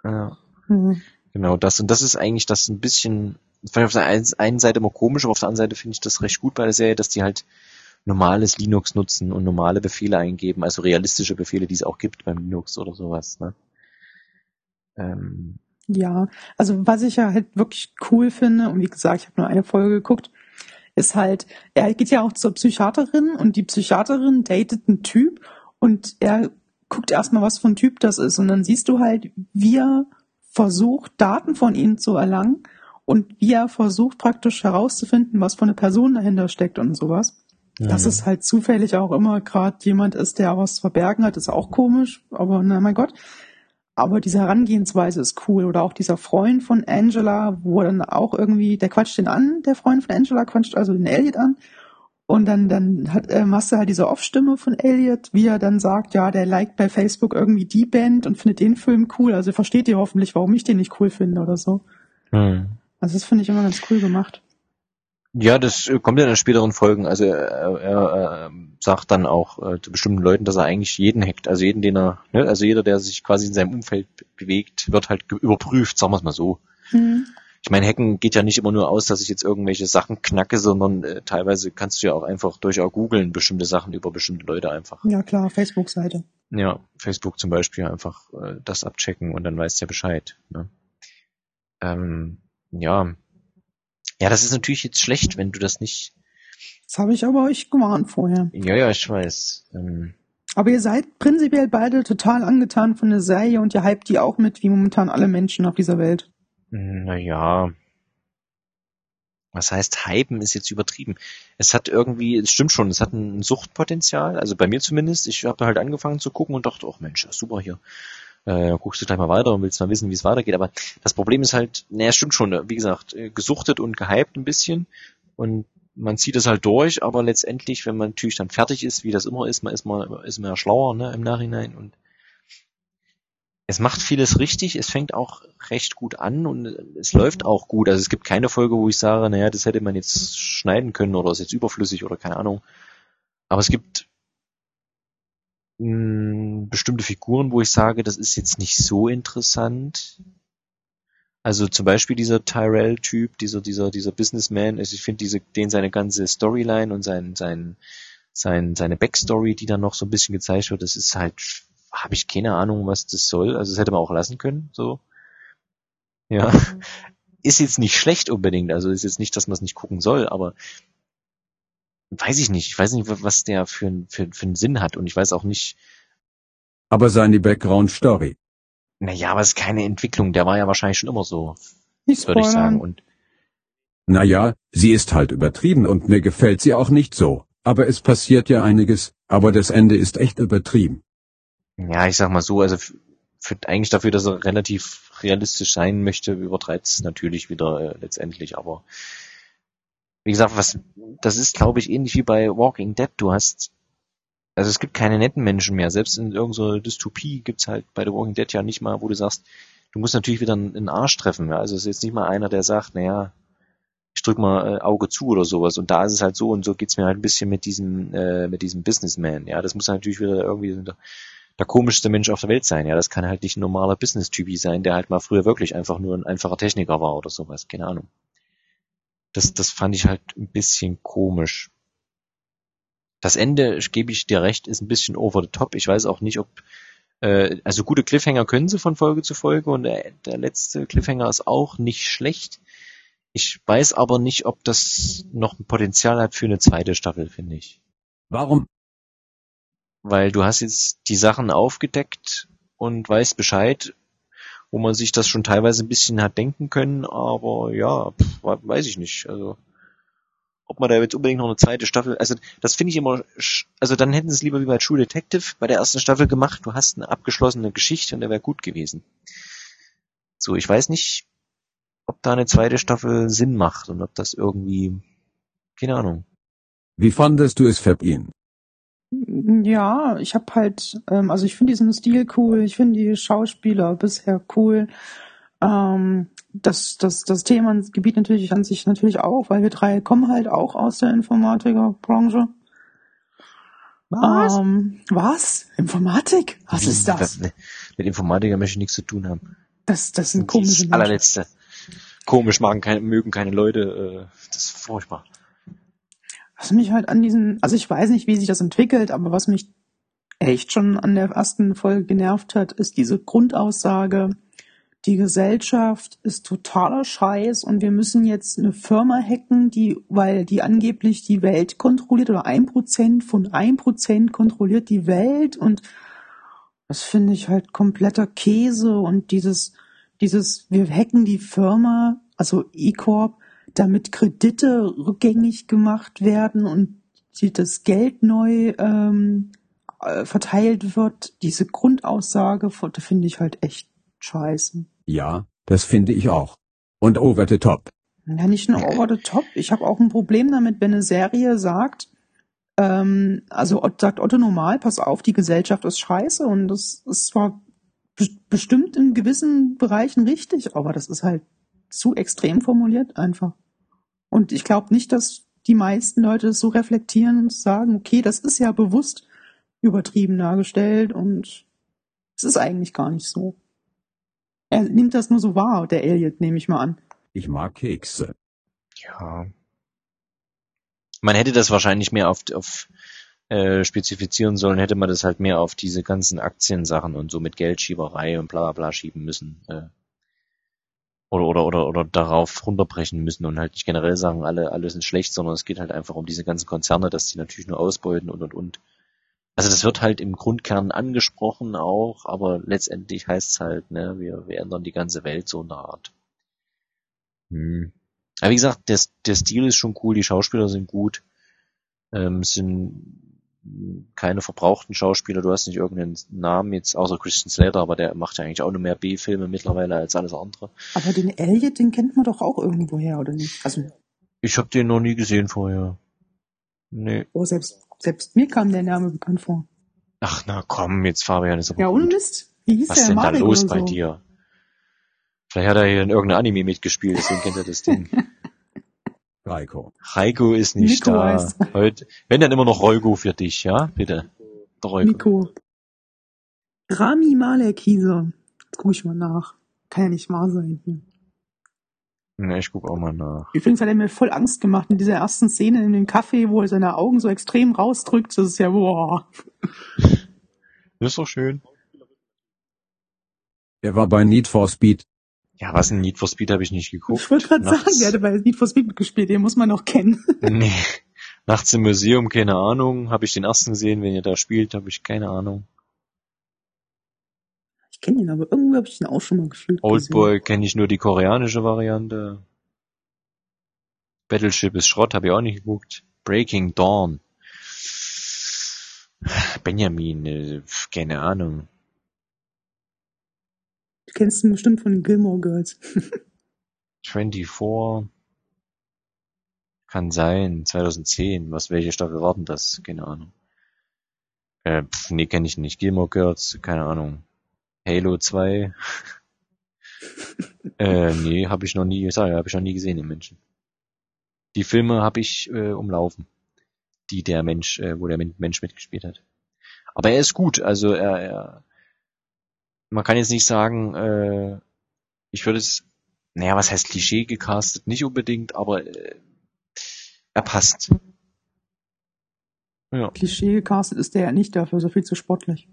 Ja. hm. Genau, das und das ist eigentlich das ein bisschen, das fand ich auf der einen- einen Seite immer komisch, aber auf der anderen Seite finde ich das recht gut bei der Serie, dass die halt normales Linux nutzen und normale Befehle eingeben, also realistische Befehle, die es auch gibt beim Linux oder sowas. Ne? Ähm, Ja, also was ich ja halt wirklich cool finde, und wie gesagt, ich habe nur eine Folge geguckt, ist halt, er geht ja auch zur Psychiaterin und die Psychiaterin datet einen Typ und er guckt erstmal, was für ein Typ das ist. Und dann siehst du halt, wie er versucht, Daten von ihm zu erlangen und wie er versucht, praktisch herauszufinden, was für eine Person dahinter steckt und sowas. Dass Mhm. es halt zufällig auch immer gerade jemand ist, der was zu verbergen hat, ist auch komisch, aber na mein Gott. Aber diese Herangehensweise ist cool. Oder auch dieser Freund von Angela, wo dann auch irgendwie, der quatscht den an, der Freund von Angela quatscht also den Elliot an. Und dann, dann hat, äh, machst du halt diese Off-Stimme von Elliot, wie er dann sagt, ja, der liked bei Facebook irgendwie die Band und findet den Film cool. Also versteht ihr hoffentlich, warum ich den nicht cool finde oder so. hm. Also das finde ich immer ganz cool gemacht. Ja, das äh, kommt ja in den späteren Folgen. Also er, er äh, sagt dann auch äh, zu bestimmten Leuten, dass er eigentlich jeden hackt. Also jeden, den er, ne? also jeder, der sich quasi in seinem Umfeld be- bewegt, wird halt überprüft, sagen wir es mal so. Hm. Ich meine, Hacken geht ja nicht immer nur aus, dass ich jetzt irgendwelche Sachen knacke, sondern äh, teilweise kannst du ja auch einfach durch auch googeln bestimmte Sachen über bestimmte Leute einfach. Ja klar, Facebook-Seite. Ja, Facebook zum Beispiel einfach äh, das abchecken und dann weißt du ja Bescheid. Ne? Ähm, ja. Ja, das ist natürlich jetzt schlecht, wenn du das nicht Das habe ich aber euch gewarnt vorher. Ja, ja, ich weiß. Ähm, Aber ihr seid prinzipiell beide total angetan von der Serie und ihr hypt die auch mit, wie momentan alle Menschen auf dieser Welt. naja. Was heißt hypen ist jetzt übertrieben. Es hat irgendwie, es stimmt schon, es hat ein Suchtpotenzial, also bei mir zumindest. Ich habe halt angefangen zu gucken und dachte, oh Mensch, super hier. Äh, guckst du gleich mal weiter und willst mal wissen, wie es weitergeht. Aber das Problem ist halt, naja, stimmt schon, wie gesagt, äh, gesuchtet und gehypt ein bisschen. Und man zieht es halt durch, aber letztendlich, wenn man natürlich dann fertig ist, wie das immer ist, man ist mal, ist man ja schlauer, ne, im Nachhinein und es macht vieles richtig, es fängt auch recht gut an und es läuft auch gut. Also es gibt keine Folge, wo ich sage, naja, das hätte man jetzt schneiden können oder ist jetzt überflüssig oder keine Ahnung. Aber es gibt mh, bestimmte Figuren, wo ich sage, das ist jetzt nicht so interessant. Also zum Beispiel dieser Tyrell-Typ, dieser, dieser, dieser Businessman, also ich finde diese, den seine ganze Storyline und sein, sein, sein, seine Backstory, die dann noch so ein bisschen gezeigt wird, das ist halt, habe ich keine Ahnung, was das soll. Also das hätte man auch lassen können, so. Ja. Ist jetzt nicht schlecht unbedingt, also ist jetzt nicht, dass man es nicht gucken soll, aber weiß ich nicht. Ich weiß nicht, was der für, für, für einen Sinn hat und ich weiß auch nicht, Aber seine Background-Story. naja, aber es ist keine Entwicklung, der war ja wahrscheinlich schon immer so, Nicht würde ich sagen. Und Naja, sie ist halt übertrieben und mir gefällt sie auch nicht so. Aber es passiert ja einiges, aber das Ende ist echt übertrieben. Ja, ich sag mal so, also für, eigentlich dafür, dass er relativ realistisch sein möchte, übertreibt es natürlich wieder äh, letztendlich, aber wie gesagt, was das ist, glaube ich, ähnlich wie bei Walking Dead. Du hast also es gibt keine netten Menschen mehr. Selbst in irgendeiner Dystopie gibt's halt bei The Walking Dead ja nicht mal, wo du sagst, du musst natürlich wieder einen, Arsch treffen. Ja? Also es ist jetzt nicht mal einer, der sagt, naja, ich drück mal äh, Auge zu oder sowas. Und da ist es halt so und so geht's mir halt ein bisschen mit diesem äh, mit diesem Businessman. Ja, das muss natürlich wieder irgendwie der, der komischste Mensch auf der Welt sein. Ja, das kann halt nicht ein normaler Business-Typi sein, der halt mal früher wirklich einfach nur ein einfacher Techniker war oder sowas. Keine Ahnung. Das, das fand ich halt ein bisschen komisch. Das Ende, gebe ich dir recht, ist ein bisschen over the top. Ich weiß auch nicht, ob äh, also gute Cliffhanger können sie von Folge zu Folge und der, der letzte Cliffhanger ist auch nicht schlecht. Ich weiß aber nicht, ob das noch ein Potenzial hat für eine zweite Staffel, finde ich. Warum? Weil du hast jetzt die Sachen aufgedeckt und weißt Bescheid, wo man sich das schon teilweise ein bisschen hat denken können, aber ja, pf, weiß ich nicht. Also ob man da jetzt unbedingt noch eine zweite Staffel, also das finde ich immer, also dann hätten sie es lieber wie bei True Detective bei der ersten Staffel gemacht, du hast eine abgeschlossene Geschichte und der wäre gut gewesen. So, ich weiß nicht, ob da eine zweite Staffel Sinn macht und ob das irgendwie, keine Ahnung. Wie fandest du es, Fabien? Ja, ich habe halt, ähm, also ich finde diesen Stil cool, ich finde die Schauspieler bisher cool. Ähm, das, das, das Themengebiet natürlich an sich natürlich auch, weil wir drei kommen halt auch aus der Informatikerbranche. Was? Ähm, was? Informatik? Was ist das? Mit Informatiker möchte ich nichts zu tun haben. Das, das sind komische Menschen. allerletzte. Komisch machen keine, mögen keine Leute, äh, das ist furchtbar. Was mich halt an diesen, also ich weiß nicht, wie sich das entwickelt, aber was mich echt schon an der ersten Folge genervt hat, ist diese Grundaussage, die Gesellschaft ist totaler Scheiß und wir müssen jetzt eine Firma hacken, die, weil die angeblich die Welt kontrolliert oder ein Prozent von ein Prozent kontrolliert die Welt und das finde ich halt kompletter Käse und dieses, dieses, wir hacken die Firma, also E-Corp, damit Kredite rückgängig gemacht werden und die, das Geld neu ähm, äh, verteilt wird. Diese Grundaussage finde ich halt echt scheiße. Ja, das finde ich auch. Und over the top. Ja, nicht nur over the top. Ich habe auch ein Problem damit, wenn eine Serie sagt, ähm, also sagt Otto normal, pass auf, die Gesellschaft ist scheiße und das ist zwar be bestimmt in gewissen Bereichen richtig, aber das ist halt zu extrem formuliert einfach. Und ich glaube nicht, dass die meisten Leute es so reflektieren und sagen, okay, das ist ja bewusst übertrieben dargestellt und es ist eigentlich gar nicht so. Er nimmt das nur so wahr, der Elliot, nehme ich mal an. Ich mag Kekse. Ja. Man hätte das wahrscheinlich mehr auf, auf äh, spezifizieren sollen, hätte man das halt mehr auf diese ganzen Aktiensachen und so mit Geldschieberei und bla bla bla schieben müssen. Äh, oder, oder, oder, oder darauf runterbrechen müssen und halt nicht generell sagen, alle, alle sind schlecht, sondern es geht halt einfach um diese ganzen Konzerne, dass die natürlich nur ausbeuten und, und, und. Also das wird halt im Grundkern angesprochen auch, aber letztendlich heißt es halt, ne, wir, wir ändern die ganze Welt so in der Art. Hm. Aber wie gesagt, der, der Stil ist schon cool, die Schauspieler sind gut, ähm, sind keine verbrauchten Schauspieler, du hast nicht irgendeinen Namen jetzt, außer Christian Slater, aber der macht ja eigentlich auch nur mehr B-Filme mittlerweile als alles andere. Aber den Elliot, den kennt man doch auch irgendwoher, oder nicht? Also, Ich habe den noch nie gesehen vorher. Nee. oh, selbst, selbst mir kam der Name bekannt vor. Ach na komm, jetzt Fabian ist aber Ja, gut. Mist. Wie hieß Was der? ist denn da los bei so? dir? Vielleicht hat er hier in irgendeinem Anime mitgespielt, deswegen kennt er das Ding. Reiko. Heiko ist nicht Nico da. heißt er. Heute, wenn dann immer noch Reugo für dich, ja? Bitte. Der Reugo. Nico. Rami Malek hieß er. Jetzt guck ich mal nach. Kann ja nicht wahr sein hier. Na, ich guck auch mal nach. Übrigens hat er mir voll Angst gemacht in dieser ersten Szene in dem Café, wo er seine Augen so extrem rausdrückt. Das ist ja, boah. Ist doch schön. Er war bei Need for Speed. Ja, was ein Need for Speed habe ich nicht geguckt. Ich wollte gerade sagen, der hatte bei Need for Speed mitgespielt, den muss man noch kennen. Nee. Nachts im Museum, keine Ahnung. Habe ich den ersten gesehen, wenn ihr da spielt, habe ich keine Ahnung. Ich kenne ihn, aber irgendwo habe ich ihn auch schon mal gesehen. Oldboy kenne ich nur die koreanische Variante. Battleship ist Schrott, habe ich auch nicht geguckt. Breaking Dawn. Benjamin, äh, keine Ahnung. Du kennst ihn bestimmt von Gilmore Girls. 24. Kann sein, 2010. Was, welche Staffel war denn das? Keine Ahnung. Äh, pf, nee, kenne ich nicht. Gilmore Girls, keine Ahnung. Halo 2. äh, nee, habe ich noch nie gesagt, habe ich noch nie gesehen, den Menschen. Die Filme habe ich äh, umlaufen, die der Mensch, äh, wo der Men- Mensch mitgespielt hat. Aber er ist gut, also er, er man kann jetzt nicht sagen, äh, ich würde es, naja, was heißt Klischee gecastet? Nicht unbedingt, aber äh, er passt. Ja. Klischee gecastet ist der ja nicht dafür, so viel zu sportlich.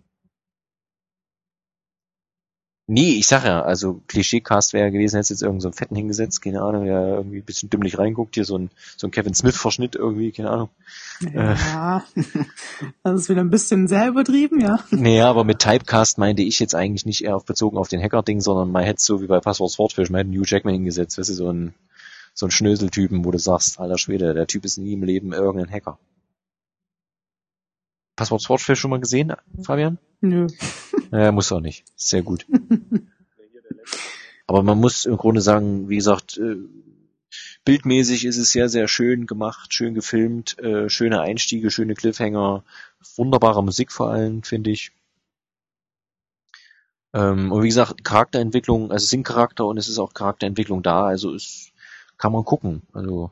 Nee, ich sag ja, also Klischee-Cast wäre gewesen, hättest jetzt irgend so einen Fetten hingesetzt, keine Ahnung, der irgendwie ein bisschen dümmlich reinguckt, hier so ein, so ein Kevin Smith-Verschnitt irgendwie, keine Ahnung. Ja, das ist wieder ein bisschen sehr übertrieben, ja. Naja, aber mit Typecast meinte ich jetzt eigentlich nicht eher auf bezogen auf den Hacker-Ding, sondern man hätte so wie bei Passwort Swordfish, man hätte einen Hugh Jackman hingesetzt, weißt du, so ein, so ein Schnöseltypen, wo du sagst, alter Schwede, der Typ ist nie im Leben irgendein Hacker. Passwort Swordfish schon mal gesehen, Fabian? Nö. Naja, muss auch nicht. Sehr gut. Aber man muss im Grunde sagen, wie gesagt, äh, bildmäßig ist es sehr, sehr schön gemacht, schön gefilmt, äh, schöne Einstiege, schöne Cliffhanger, wunderbare Musik vor allem, finde ich. Ähm, und wie gesagt, Charakterentwicklung, also es sind Charakter und es ist auch Charakterentwicklung da, also es kann man gucken. Also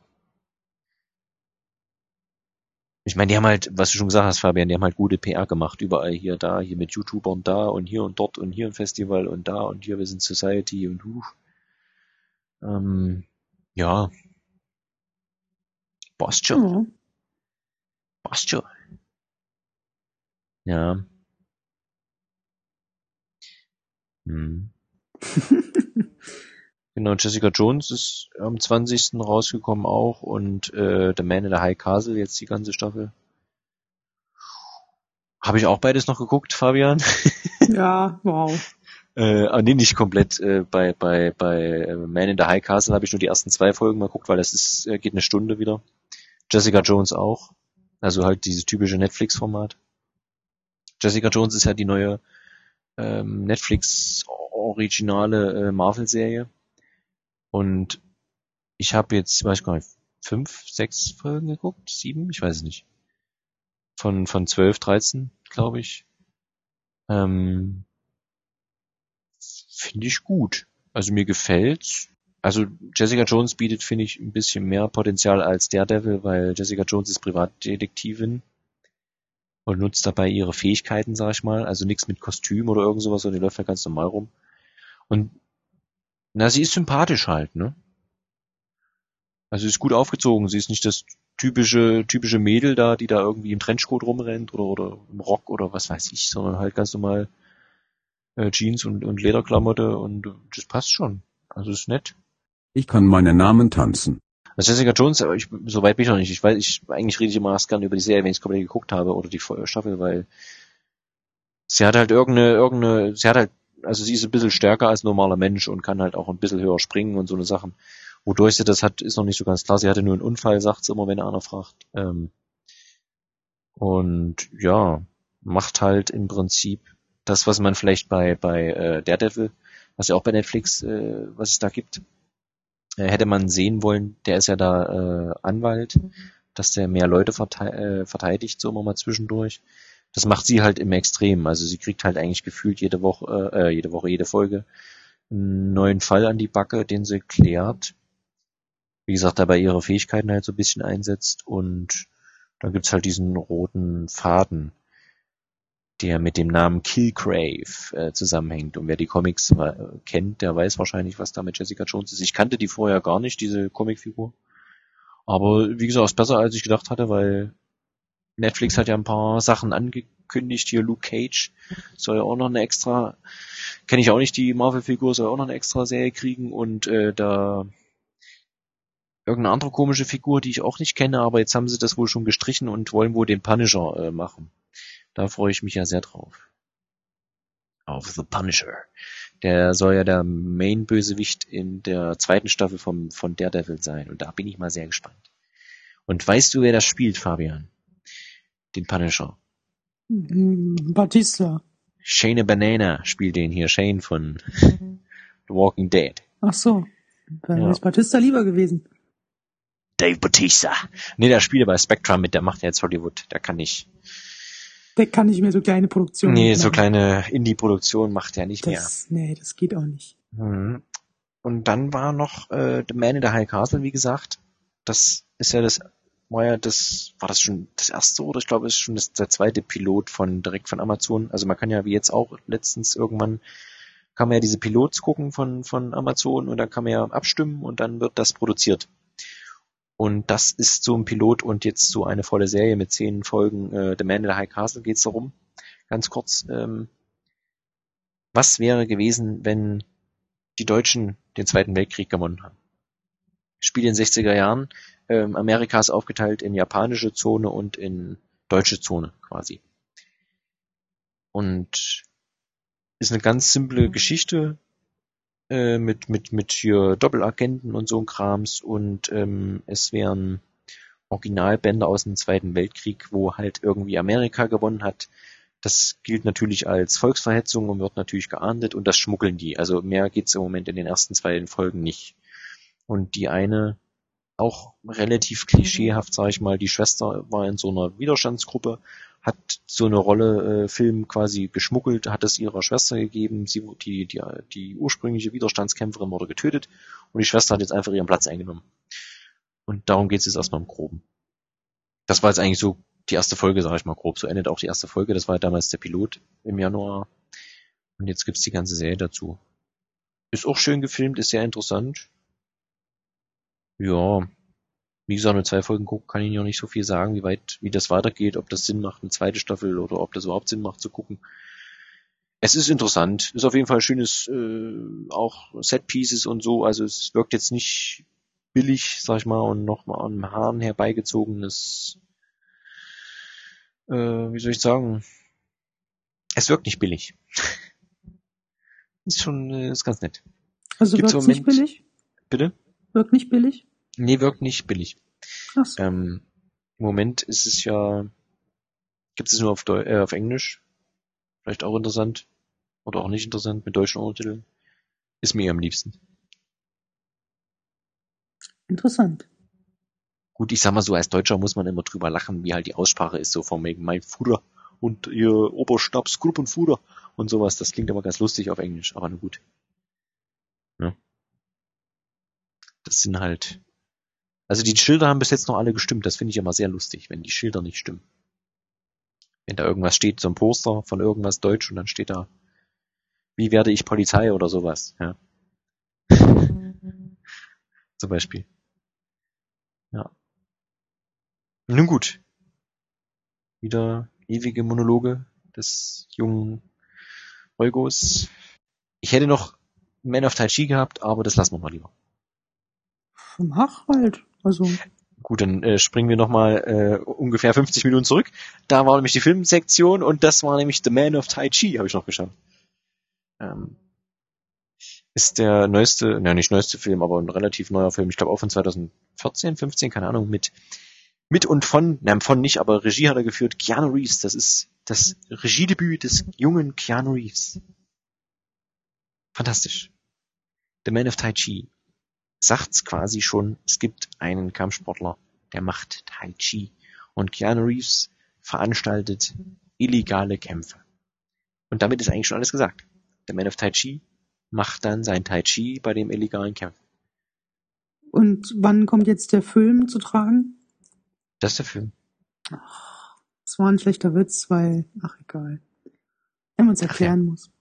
ich meine, die haben halt, was du schon gesagt hast, Fabian, die haben halt gute PR gemacht, überall hier, da, hier mit YouTubern da und hier und dort und hier ein Festival und da und hier wir sind Society und huh. Ähm, ja. Passt schon, Ja. passt schon. Ja. Hm. Genau, Jessica Jones ist am 20. rausgekommen auch und äh, The Man in the High Castle, jetzt die ganze Staffel. Habe ich auch beides noch geguckt, Fabian? ja, wow. Äh, aber nee, nicht komplett. Äh, bei bei bei äh, Man in the High Castle habe ich nur die ersten zwei Folgen mal geguckt, weil das ist äh, geht eine Stunde wieder. Jessica Jones auch. Also halt dieses typische Netflix-Format. Jessica Jones ist ja die neue ähm, Netflix-originale äh, Marvel-Serie. Und ich habe jetzt, weiß ich gar nicht, fünf, sechs Folgen geguckt? Sieben? Ich weiß es nicht. Von, von zwölf, dreizehn, glaube ich. Ähm, Finde ich gut. Also mir gefällt's. Also Jessica Jones bietet, finde ich, ein bisschen mehr Potenzial als Daredevil, weil Jessica Jones ist Privatdetektivin und nutzt dabei ihre Fähigkeiten, sag ich mal. Also nichts mit Kostüm oder irgend sowas, sondern die läuft ja ganz normal rum. Und na, sie ist sympathisch halt, ne? Also sie ist gut aufgezogen. Sie ist nicht das typische, typische Mädel da, die da irgendwie im Trenchcoat rumrennt oder, oder im Rock oder was weiß ich, sondern halt ganz normal äh, Jeans und, und Lederklamotte und das passt schon. Also ist nett. Ich kann meinen Namen tanzen. Also Jessica Jones, aber ich, so weit bin ich noch nicht. Ich weiß, ich, eigentlich rede ich immer erst gerne über die Serie, wenn ich es komplett geguckt habe oder die Staffel, weil sie hat halt irgendeine, irgendeine, sie hat halt, also sie ist ein bisschen stärker als ein normaler Mensch und kann halt auch ein bisschen höher springen und so eine Sachen. Wodurch sie das hat, ist noch nicht so ganz klar. Sie hatte nur einen Unfall, sagt sie immer, wenn einer fragt. Ähm, und ja, macht halt im Prinzip das, was man vielleicht bei, bei äh, Daredevil, was ja auch bei Netflix, äh, was es da gibt, äh, hätte man sehen wollen, der ist ja da äh, Anwalt, dass der mehr Leute verte äh, verteidigt, so immer mal zwischendurch. Das macht sie halt im Extrem. Also sie kriegt halt eigentlich gefühlt jede Woche, äh, jede Woche, jede Folge einen neuen Fall an die Backe, den sie klärt. Wie gesagt, dabei ihre Fähigkeiten halt so ein bisschen einsetzt und dann gibt's halt diesen roten Faden, der mit dem Namen Killgrave äh, zusammenhängt. Und wer die Comics äh, kennt, der weiß wahrscheinlich, was da mit Jessica Jones ist. Ich kannte die vorher gar nicht, diese Comicfigur. Aber wie gesagt, ist besser, als ich gedacht hatte, weil Netflix hat ja ein paar Sachen angekündigt. Hier Luke Cage soll ja auch noch eine extra, kenne ich auch nicht, die Marvel-Figur soll auch noch eine extra Serie kriegen. Und äh, da irgendeine andere komische Figur, die ich auch nicht kenne, aber jetzt haben sie das wohl schon gestrichen und wollen wohl den Punisher äh, machen. Da freue ich mich ja sehr drauf. Auf The Punisher. Der soll ja der Main-Bösewicht in der zweiten Staffel vom, von Daredevil sein. Und da bin ich mal sehr gespannt. Und weißt du, wer das spielt, Fabian? Den Punisher. Batista. Shane Banana spielt den hier. Shane von The Walking Dead. Ach so. Dann Ja. ist Batista lieber gewesen. Dave Bautista. Nee, der spielt bei Spectrum mit, der macht ja jetzt Hollywood. Der kann nicht. Der kann nicht mehr so kleine Produktionen Nee, so machen. kleine Indie-Produktion macht er nicht mehr. Das, nee, das geht auch nicht. Mhm. Und dann war noch äh, The Man in the High Castle, wie gesagt. Das ist ja das, war ja das, war das schon das erste oder ich glaube, es ist schon das, der zweite Pilot von direkt von Amazon. Also man kann ja wie jetzt auch letztens irgendwann kann man ja diese Pilots gucken von von Amazon und dann kann man ja abstimmen und dann wird das produziert. Und das ist so ein Pilot und jetzt so eine volle Serie mit zehn Folgen. Äh, The Man in the High Castle geht's darum. Ganz kurz. Ähm, was wäre gewesen, wenn die Deutschen den Zweiten Weltkrieg gewonnen haben? Spiel in den 60er Jahren. Ähm, Amerika ist aufgeteilt in japanische Zone und in deutsche Zone quasi. Und ist eine ganz simple Geschichte äh, mit mit mit hier Doppelagenten und so ein Krams und ähm, es wären Originalbänder aus dem Zweiten Weltkrieg, wo halt irgendwie Amerika gewonnen hat. Das gilt natürlich als Volksverhetzung und wird natürlich geahndet und das schmuggeln die. Also mehr geht's im Moment in den ersten zwei Folgen nicht. Und die eine, auch relativ klischeehaft, sage ich mal, die Schwester war in so einer Widerstandsgruppe, hat so eine Rolle äh, Film quasi geschmuggelt, hat es ihrer Schwester gegeben, sie die die die ursprüngliche Widerstandskämpferin wurde getötet und die Schwester hat jetzt einfach ihren Platz eingenommen. Und darum geht's jetzt erstmal im Groben. Das war jetzt eigentlich so die erste Folge, sage ich mal grob. So endet auch die erste Folge. Das war damals der Pilot im Januar. Und jetzt gibt's die ganze Serie dazu. Ist auch schön gefilmt, ist sehr interessant. Ja, wie gesagt, nur zwei Folgen gucken, kann ich noch nicht so viel sagen, wie weit, wie das weitergeht, ob das Sinn macht, eine zweite Staffel oder ob das überhaupt Sinn macht zu gucken. Es ist interessant, ist auf jeden Fall schönes, äh, auch Set Pieces und so, also es wirkt jetzt nicht billig, sag ich mal, und nochmal an den Haaren herbeigezogenes, äh, wie soll ich sagen, es wirkt nicht billig. ist schon, äh, ist ganz nett. Also wirkt im nicht billig? Bitte? Wirkt nicht billig? Nee, wirkt nicht billig. Ach so. Ähm, Im Moment ist es ja, gibt es nur auf, Deu äh, auf Englisch. Vielleicht auch interessant. Oder auch nicht interessant mit deutschen Untertiteln. Ist mir am liebsten. Interessant. Gut, ich sag mal so, als Deutscher muss man immer drüber lachen, wie halt die Aussprache ist, so von wegen mein Fuder und ihr Oberstabsgruppenfuder und sowas. Das klingt immer ganz lustig auf Englisch, aber nur gut. Ja. Das sind halt, also die Schilder haben bis jetzt noch alle gestimmt. Das finde ich immer sehr lustig, wenn die Schilder nicht stimmen. Wenn da irgendwas steht, so ein Poster von irgendwas Deutsch und dann steht da, wie werde ich Polizei oder sowas, ja. Zum Beispiel. Ja. Nun gut. Wieder ewige Monologe des jungen Eugos. Ich hätte noch Man of Tai Chi gehabt, aber das lassen wir mal lieber. Mach halt. Also, Gut, dann äh, springen wir nochmal äh, ungefähr 50 Minuten zurück. Da war nämlich die Filmsektion und das war nämlich The Man of Tai Chi, habe ich noch geschaut. Ähm, ist der neueste, na nicht neueste Film, aber ein relativ neuer Film, ich glaube auch von 2014, 15, keine Ahnung, mit mit und von, nein, von nicht, aber Regie hat er geführt, Keanu Reeves. Das ist das Regiedebüt des jungen Keanu Reeves. Fantastisch. The Man of Tai Chi sagt's quasi schon, es gibt einen Kampfsportler, der macht Tai Chi. Und Keanu Reeves veranstaltet illegale Kämpfe. Und damit ist eigentlich schon alles gesagt. Der Man of Tai Chi macht dann sein Tai Chi bei dem illegalen Kampf. und wann kommt jetzt der Film zu tragen? Das ist der Film. Das war ein schlechter Witz, weil, ach egal. Wenn man es Ach ja. erklären muss.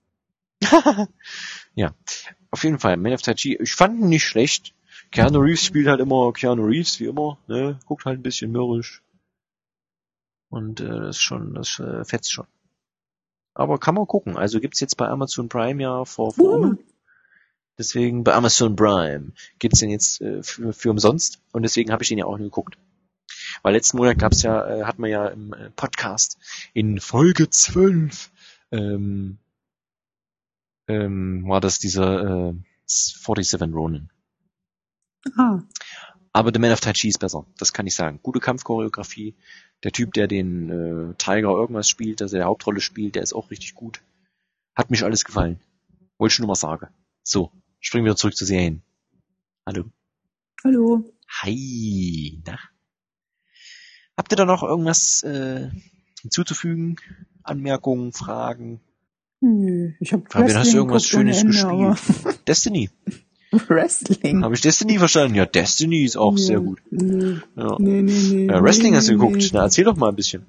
ja, auf jeden Fall, Man of Tai Chi, ich fand ihn nicht schlecht. Keanu Reeves spielt halt immer Keanu Reeves, wie immer, ne? Guckt halt ein bisschen mürrisch. Und äh, das ist schon, das äh, fetzt schon. Aber kann man gucken. Also gibt's jetzt bei Amazon Prime ja vor, vor Uh. Deswegen bei Amazon Prime gibt's den jetzt äh, für, für umsonst und deswegen habe ich den ja auch nie geguckt. Weil letzten Monat gab's ja, äh, hat man ja im äh, Podcast in Folge 12 ähm, ähm, war das dieser äh, 47 Ronin. Ah, Aber The Man of Tai Chi ist besser, das kann ich sagen. Gute Kampfchoreografie. Der Typ, der den äh, Tiger irgendwas spielt, also der Hauptrolle spielt, der ist auch richtig gut. Hat mich alles gefallen. Wollte ich schon mal sagen. So, springen wir zurück zur Serien. Hallo. hallo. Hi. Na? Habt ihr da noch irgendwas äh, hinzuzufügen? Anmerkungen, Fragen? Nö, ich habe Fabian, hast du irgendwas Schönes Ende, gespielt? Destiny. aber Wrestling. Habe ich Destiny verstanden? Ja, Destiny ist auch Nö, sehr gut. Nö, Ja. nee, nee, nee. Ja, Wrestling nee, hast du nee, geguckt. nee. Na, erzähl doch mal ein bisschen.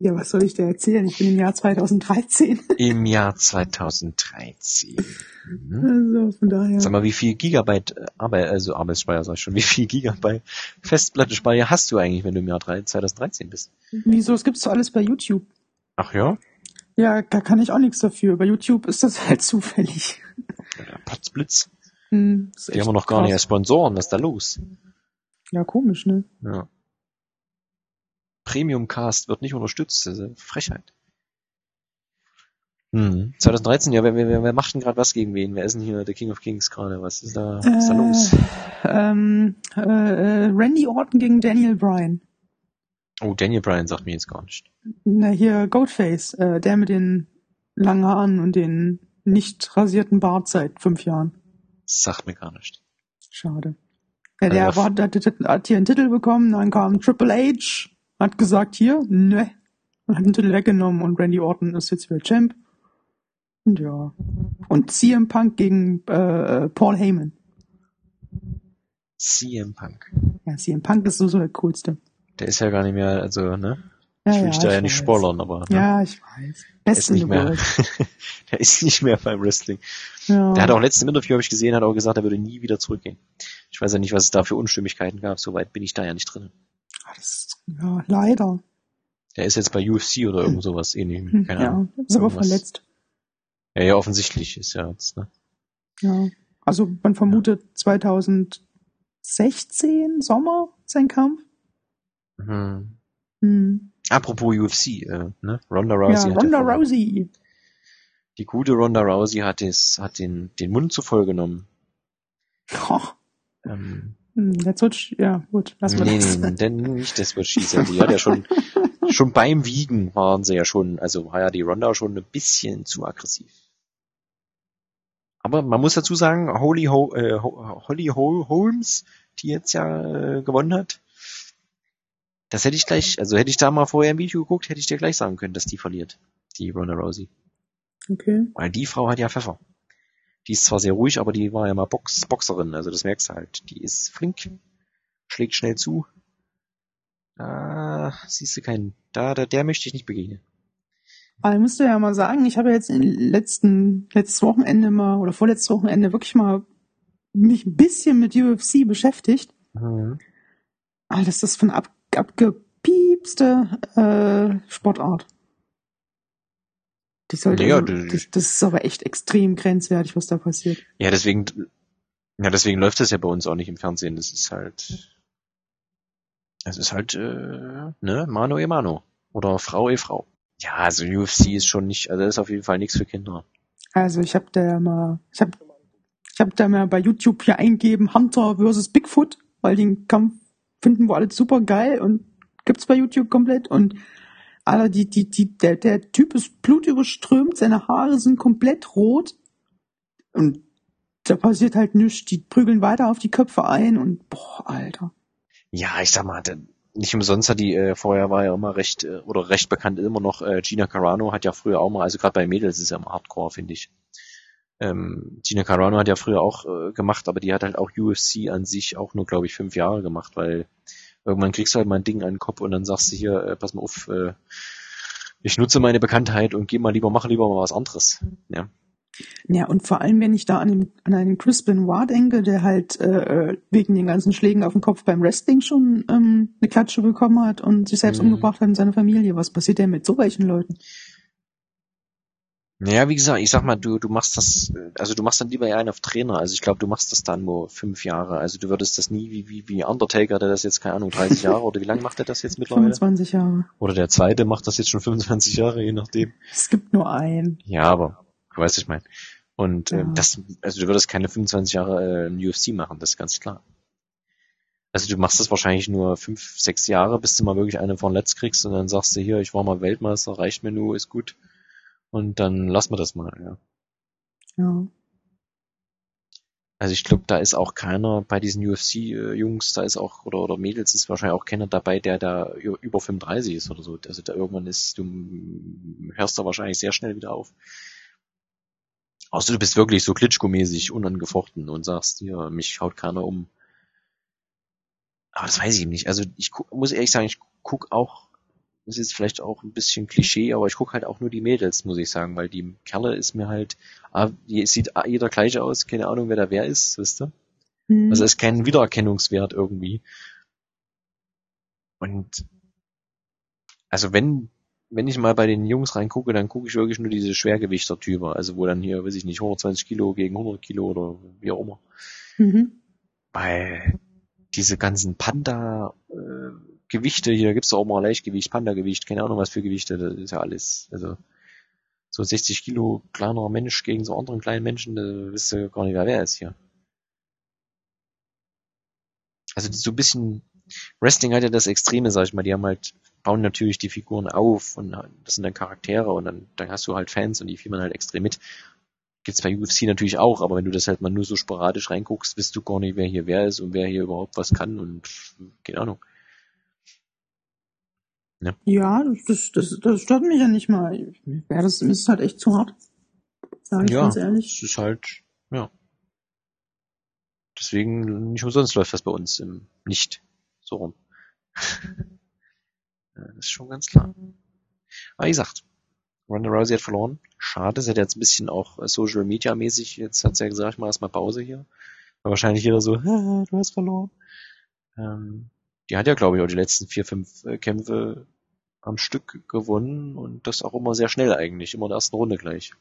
Ja, was soll ich dir erzählen? Ich bin im Jahr 2013. Im Jahr 2013. Mhm. Also von daher. Sag mal, wie viel Gigabyte äh, Arbeit, also Arbeitsspeicher sag ich schon, wie viel Gigabyte Festplattenspeicher hast du eigentlich, wenn du im Jahr 3 2013 bist? Wieso? Es gibt's doch alles bei YouTube. Ach ja? Ja, da kann ich auch nichts dafür. Bei YouTube ist das halt zufällig. ja Potzblitz. Hm, Die haben wir noch gar nicht als krass. Sponsoren, was ist da los? Ja, komisch, ne? Ja. Premium Cast wird nicht unterstützt, das ist eine Frechheit. Hm. 2013, ja, wer, wer, wer- macht denn gerade was gegen wen? Wer ist denn hier der King of Kings gerade? Was ist da, was ist da los? Ähm, äh, äh, Randy Orton gegen Daniel Bryan. Oh, Daniel Bryan sagt mir jetzt gar nicht. Na, hier Goatface, äh, der mit den langen Haaren und den nicht rasierten Bart seit fünf Jahren. Sagt mir gar nicht. Schade. Ja, der Also, war, hat, hat, hat hier einen Titel bekommen, dann kam Triple H, hat gesagt, hier, ne, und hat den Titel weggenommen und Randy Orton ist jetzt wieder Champ. Und ja. Und CM Punk gegen äh, Paul Heyman. CM Punk. Ja, CM Punk ist so, so der coolste. Der ist ja gar nicht mehr, also, ne? Ja, Ich will dich da ja ich nicht weiß. spoilern, aber ne? Ja, ich weiß. der Best ist nicht mehr, der ist nicht mehr beim Wrestling. Ja. Der hat auch letzten Interview, habe ich gesehen, hat auch gesagt, er würde nie wieder zurückgehen. Ich weiß ja nicht, was es da für Unstimmigkeiten gab, soweit bin ich da ja nicht drin. Ah, das, ja, leider. Der ist jetzt bei UFC oder irgend sowas ähnlichem, Hm, keine ja, Ahnung. ist aber Irgendwas. verletzt. Ja, ja, offensichtlich ist ja jetzt, ne? Ja. Also man vermutet 2016 Sommer sein Kampf. Mhm. Hm. Apropos UFC, äh, ne? Ronda Rousey ja, hat Ronda Rousey. Die gute Ronda Rousey hat es, hat den, den Mund zu voll genommen. Oh, Ähm, hm, wird, sch- ja, gut, lass mal nee, das. nee, denn nicht das wird schießen. Die hat ja schon, schon beim Wiegen waren sie ja schon, also war ja die Ronda schon ein bisschen zu aggressiv. Aber man muss dazu sagen, Holly, Ho, äh, Ho, Holly Ho, Holmes, die jetzt ja äh, gewonnen hat, das hätte ich gleich, also hätte ich da mal vorher im Video geguckt, hätte ich dir gleich sagen können, dass die verliert, die Ronda Rousey. Okay. Weil die Frau hat ja Pfeffer. Die ist zwar sehr ruhig, aber die war ja mal Box Boxerin, also das merkst du halt. Die ist flink, schlägt schnell zu. Da siehst du keinen, da, da der möchte ich nicht begegnen. Aber ich musste ja mal sagen, ich habe jetzt in letzten, letztes Wochenende mal, oder vorletztes Wochenende wirklich mal mich ein bisschen mit UFC beschäftigt. Mhm. Ah, das ist von ab, abgepiepste äh, Sportart. Die sollte, Ja, du- das, das ist aber echt extrem grenzwertig, was da passiert. Ja, deswegen, ja, deswegen läuft das ja bei uns auch nicht im Fernsehen. Das ist halt, es ist halt, äh, ne, Mano e Mano. Oder Frau e Frau. Ja, also UFC ist schon nicht, also das ist auf jeden Fall nichts für Kinder. Also ich habe da mal, ich habe ich hab da mal bei YouTube hier eingegeben Hunter versus Bigfoot, weil den Kampf finden wir alle super geil und gibt's bei YouTube komplett und alle die die die der der Typ ist blutüberströmt, seine Haare sind komplett rot und da passiert halt nichts, die prügeln weiter auf die Köpfe ein und boah, Alter. Ja, ich sag mal, nicht umsonst hat die, äh, vorher war ja immer recht, äh, oder recht bekannt immer noch, äh, Gina Carano hat ja früher auch mal, also gerade bei Mädels ist ja immer Hardcore, finde ich. Ähm, Gina Carano hat ja früher auch äh, gemacht, aber die hat halt auch UFC an sich auch nur, glaube ich, fünf Jahre gemacht, weil irgendwann kriegst du halt mal ein Ding an den Kopf und dann sagst du hier, äh, pass mal auf, äh, ich nutze meine Bekanntheit und geh mal lieber, mach lieber mal was anderes. Ja. Ja, und vor allem, wenn ich da an, den, an einen Chris Benoit denke, der halt äh, wegen den ganzen Schlägen auf den Kopf beim Wrestling schon ähm, eine Klatsche bekommen hat und sich selbst Mhm. umgebracht hat und seine Familie. Was passiert denn mit so welchen Leuten? Naja, wie gesagt, ich sag mal, du, du machst das, also du machst dann lieber eher einen auf Trainer. Also ich glaube, du machst das dann nur fünf Jahre. Also du würdest das nie wie, wie, wie Undertaker, der das jetzt, keine Ahnung, 30 Jahre oder wie lange macht er das jetzt mittlerweile? 25 Jahre. Oder der zweite macht das jetzt schon 25 Jahre, je nachdem. Es gibt nur einen. Ja, aber du weißt, was ich meine. Und äh, Ja. das, also du würdest keine 25 Jahre äh, im UFC machen, das ist ganz klar. Also du machst das wahrscheinlich nur fünf, sechs Jahre, bis du mal wirklich einen von Let's kriegst und dann sagst du hier, ich war mal Weltmeister, reicht mir nur, ist gut. Und dann lassen wir das mal, ja. Ja. Also ich glaube, da ist auch keiner bei diesen UFC-Jungs, da ist auch, oder, oder Mädels ist wahrscheinlich auch keiner dabei, der da über 35 ist oder so. Also da irgendwann ist, du hörst da wahrscheinlich sehr schnell wieder auf. Außer du bist wirklich so Klitschko-mäßig unangefochten und sagst, hier, mich haut keiner um. Aber das weiß ich nicht. Also ich guck, muss ehrlich sagen, ich guck auch, das ist vielleicht auch ein bisschen Klischee, aber ich guck halt auch nur die Mädels, muss ich sagen, weil die Kerle ist mir halt, ah, die sieht ah, jeder gleich aus, keine Ahnung, wer da wer ist, wisst ihr? Hm. Also es ist kein Wiedererkennungswert irgendwie. Und also wenn wenn ich mal bei den Jungs reingucke, dann gucke ich wirklich nur diese Schwergewichter-Typen, also wo dann hier, weiß ich nicht, 120 Kilo gegen 100 Kilo oder wie auch immer. mhm. Weil diese ganzen Panda-Gewichte, hier gibt's doch auch mal Leichtgewicht, Panda-Gewicht, keine Ahnung was für Gewichte, das ist ja alles, also so 60 Kilo kleinerer Mensch gegen so anderen kleinen Menschen, da wisst ihr gar nicht, wer wer ist hier. Also so ein bisschen, Wrestling hat ja das Extreme, sag ich mal, die haben halt, bauen natürlich die Figuren auf und das sind dann Charaktere und dann, dann hast du halt Fans und die fiebern halt extrem mit. Gibt's bei UFC natürlich auch, aber wenn du das halt mal nur so sporadisch reinguckst, wisst du gar nicht, wer hier wer ist und wer hier überhaupt was kann und keine Ahnung. Ja, das, das, das, das stört mich ja nicht mal. Ja, das ist halt echt zu hart. Sag ich Ja. ganz ehrlich. Es ist halt, ja. Deswegen, nicht umsonst läuft das bei uns im Nicht so rum. Das ist schon ganz klar. Aber wie gesagt, Ronda Rousey hat verloren. Schade, sie hat jetzt ein bisschen auch äh, Social Media mäßig, jetzt hat sie ja gesagt, ich mach erstmal Pause hier. War wahrscheinlich jeder so, "Haha, du hast verloren. Ähm, die hat ja, glaube ich, auch die letzten vier, fünf äh, Kämpfe am Stück gewonnen und das auch immer sehr schnell eigentlich, immer in der ersten Runde gleich.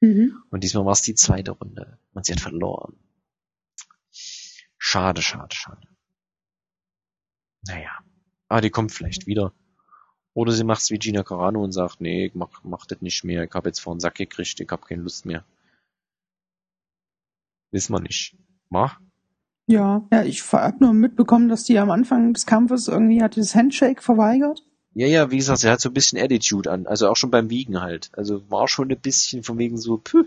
Mhm. Und diesmal war es die zweite Runde. Und sie hat verloren. Schade, schade, schade. Naja. Aber die kommt vielleicht wieder. Oder sie macht's wie Gina Carano und sagt, nee, ich mach, mach das nicht mehr. Ich hab jetzt vor den Sack gekriegt, ich hab keine Lust mehr. Wissen wir nicht. Ma? Ja, ja, ich hab nur mitbekommen, dass die am Anfang des Kampfes irgendwie hat dieses Handshake verweigert. Ja, ja, wie gesagt, sie hat so ein bisschen Attitude an. Also auch schon beim Wiegen halt. Also war schon ein bisschen von wegen so, püh,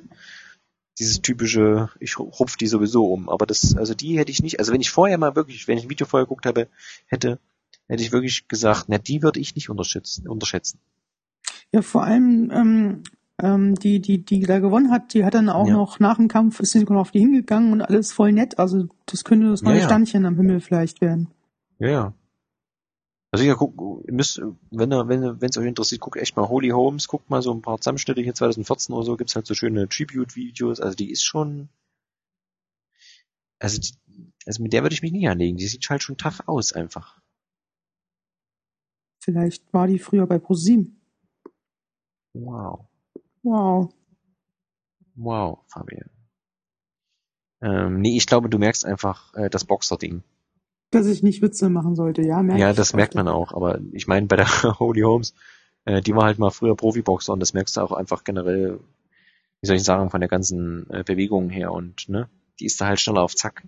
dieses typische, ich rupf die sowieso um. Aber das, also die hätte ich nicht, also wenn ich vorher mal wirklich, wenn ich ein Video vorher geguckt habe, hätte, hätte ich wirklich gesagt, na, die würde ich nicht unterschätzen. unterschätzen. Ja, vor allem ähm, ähm, die, die, die da gewonnen hat, die hat dann auch Ja. noch nach dem Kampf ist sie sogar noch auf die hingegangen und alles voll nett. Also das könnte das Ja, neue ja. Sternchen am Himmel vielleicht werden. Ja, ja. Also ja, guck, müsst, wenn ihr, wenn ihr, wenn es euch interessiert, guckt echt mal Holy Homes, guckt mal so ein paar Zusammenschnitte hier 2014 oder so, gibt's halt so schöne Tribute-Videos, also die ist schon, also die, also mit der würde ich mich nie anlegen, die sieht halt schon tough aus einfach. Vielleicht war die früher bei ProSieben. Wow. Wow. Wow, Fabian. Ähm, nee, ich glaube, du merkst einfach äh, das Boxer-Ding. Dass ich nicht Witze machen sollte, ja. Ja, das merkt man auch. Aber ich meine, bei der Holy Holmes, äh, die war halt mal früher Profiboxer und das merkst du auch einfach generell, wie soll ich sagen, von der ganzen äh, Bewegung her und ne, die ist da halt schneller auf Zack.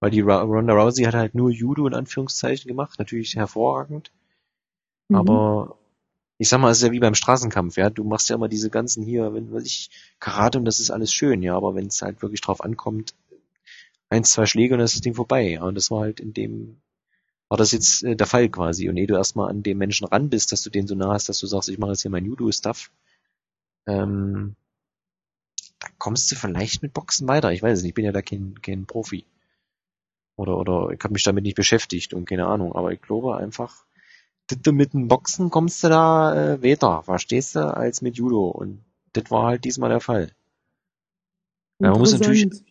Weil die Ronda Rousey hat halt nur Judo in Anführungszeichen gemacht, natürlich hervorragend. Mhm. Aber ich sag mal, es ist ja wie beim Straßenkampf, ja. Du machst ja immer diese ganzen hier, wenn weiß ich, Karate und das ist alles schön, ja, aber wenn es halt wirklich drauf ankommt, eins, zwei Schläge und dann ist das Ding vorbei. Und das war halt in dem, war das jetzt äh, der Fall quasi. Und ehe du erstmal an dem Menschen ran bist, dass du den so nah hast, dass du sagst, ich mache jetzt hier mein Judo-Stuff, ähm, da kommst du vielleicht mit Boxen weiter. Ich weiß es nicht, ich bin ja da kein, kein Profi. Oder, oder ich habe mich damit nicht beschäftigt und keine Ahnung, aber ich glaube einfach, das mit dem Boxen kommst du da äh, weiter, verstehst du, als mit Judo. Und das war halt diesmal der Fall. Ja, man muss natürlich-.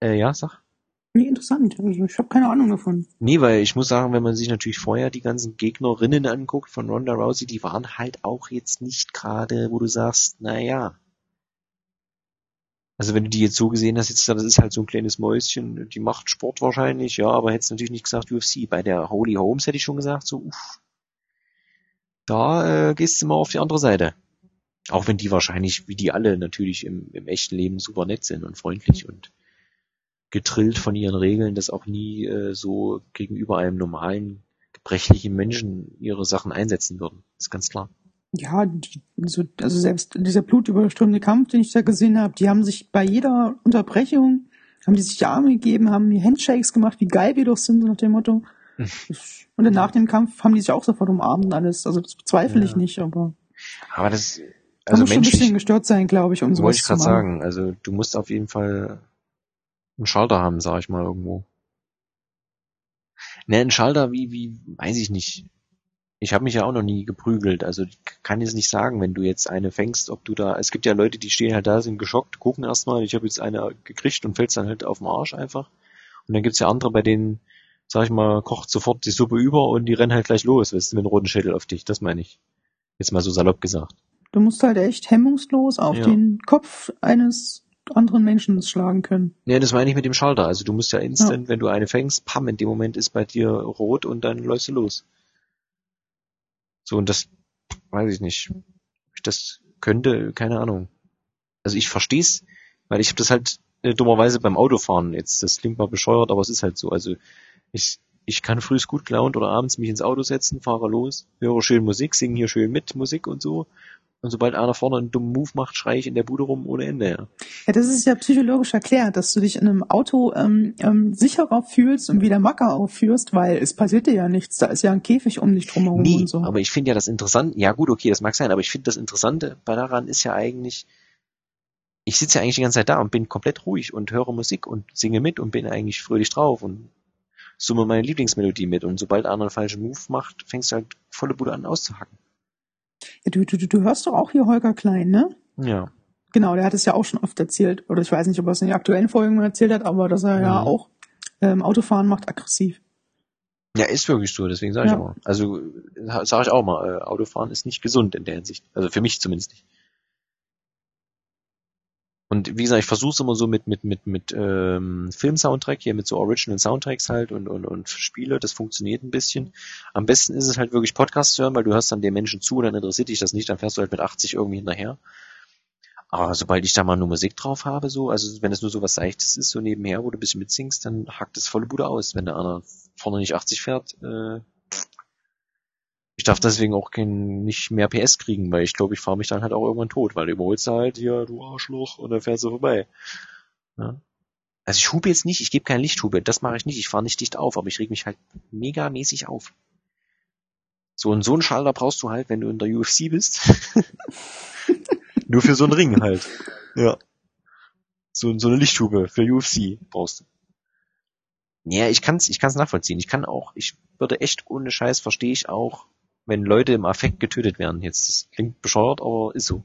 Äh, ja, sag. Nee, interessant. Ich habe keine Ahnung davon. Nee, weil ich muss sagen, wenn man sich natürlich vorher die ganzen Gegnerinnen anguckt von Ronda Rousey, die waren halt auch jetzt nicht gerade, wo du sagst, na ja. Also wenn du die jetzt so gesehen hast, jetzt, das ist halt so ein kleines Mäuschen, die macht Sport wahrscheinlich, ja, aber hättest natürlich nicht gesagt UFC. Bei der Holy Holmes hätte ich schon gesagt, so, uff, da äh, gehst du mal auf die andere Seite. Auch wenn die wahrscheinlich, wie die alle, natürlich im, im echten Leben super nett sind und freundlich und getrillt von ihren Regeln, dass auch nie äh, so gegenüber einem normalen, gebrechlichen Menschen ihre Sachen einsetzen würden. ist ganz klar. Ja, die, so, also selbst dieser blutüberströmende Kampf, den ich da gesehen habe, die haben sich bei jeder Unterbrechung, haben die sich die Arme gegeben, haben mir Handshakes gemacht, wie geil wir doch sind, so nach dem Motto. Und dann nach dem Kampf haben die sich auch sofort umarmt und alles. Also das bezweifle Ja. ich nicht, aber Aber das, also muss schon ein bisschen menschlich, gestört sein, glaube ich, um sowas wollte ich gerade sagen, also du musst auf jeden Fall einen Schalter haben, sag ich mal irgendwo. Ne, ein Schalter wie, wie, weiß ich nicht. Ich habe mich ja auch noch nie geprügelt, also ich kann jetzt nicht sagen, wenn du jetzt eine fängst, ob du da, es gibt ja Leute, die stehen halt da, sind geschockt, gucken erstmal, ich habe jetzt eine gekriegt und fällst dann halt auf den Arsch einfach. Und dann gibt's ja andere, bei denen, sag ich mal, kocht sofort die Suppe über und die rennen halt gleich los, weißt du, mit einem roten Schädel auf dich, das meine ich. Jetzt mal so salopp gesagt. Du musst halt echt hemmungslos auf Ja. den Kopf eines anderen Menschen schlagen können. Ja, das meine ich mit dem Schalter. Also du musst ja instant, wenn du eine fängst, pam, in dem Moment ist bei dir rot und dann läufst du los. So, und das weiß ich nicht. Ob ich das könnte, keine Ahnung. Also ich versteh's, weil ich habe das halt äh, dummerweise beim Autofahren jetzt, das klingt mal bescheuert, aber es ist halt so. Also ich, ich kann frühs gut gelaunt oder abends mich ins Auto setzen, fahre los, höre schön Musik, singe hier schön mit Musik und so. Und sobald einer vorne einen dummen Move macht, schreie ich in der Bude rum ohne Ende, ja. Ja, das ist ja psychologisch erklärt, dass du dich in einem Auto ähm, ähm, sicherer fühlst und wieder Macker aufführst, weil es passiert dir ja nichts. Da ist ja ein Käfig um dich drumherum Nee, und so. aber ich finde ja das Interessante, ja gut, okay, das mag sein, aber ich finde das Interessante bei daran ist ja eigentlich, ich sitze ja eigentlich die ganze Zeit da und bin komplett ruhig und höre Musik und singe mit und bin eigentlich fröhlich drauf und summe meine Lieblingsmelodie mit und sobald einer einen falschen Move macht, fängst du halt volle Bude an auszuhacken. Ja, du, du, du hörst doch auch hier Holger Klein, ne? Ja. Genau, der hat es ja auch schon oft erzählt. Oder ich weiß nicht, ob er es in den aktuellen Folgen mal erzählt hat, aber dass er ja Mhm. auch ähm, Autofahren macht aggressiv. Ja, ist wirklich so, deswegen sage ich Ja. auch. Also sage ich auch mal, äh, Autofahren ist nicht gesund in der Hinsicht. Also für mich zumindest nicht. Und wie gesagt, ich versuche es immer so mit mit mit mit ähm, Film-Soundtrack hier mit so Original Soundtracks halt und und und Spiele. Das funktioniert ein bisschen. Am besten ist es halt wirklich Podcasts hören, weil du hörst dann den Menschen zu, dann interessiert dich das nicht, dann fährst du halt mit 80 irgendwie hinterher. Aber sobald ich da mal nur Musik drauf habe, so, also wenn es nur so was Seichtes ist, so nebenher, wo du ein bisschen mitsingst, dann hackt es volle Bude aus. Wenn der einer vorne nicht 80 fährt, äh, ich darf deswegen auch kein, nicht mehr PS kriegen, weil ich glaube, ich fahre mich dann halt auch irgendwann tot, weil du überholst halt hier, du Arschloch, und dann fährst du vorbei. Ja. Also ich hube jetzt nicht, ich gebe keine Lichthube, das mache ich nicht, ich fahre nicht dicht auf, aber ich reg mich halt megamäßig auf. So und so einen Schalter brauchst du halt, wenn du in der UFC bist. Nur für so einen Ring halt. Ja. So, so eine Lichthube für UFC brauchst du. Ja, ich kann's, ich kann's nachvollziehen. Ich kann auch, ich würde echt ohne Scheiß verstehe ich auch, wenn Leute im Affekt getötet werden. Jetzt, das klingt bescheuert, aber ist so.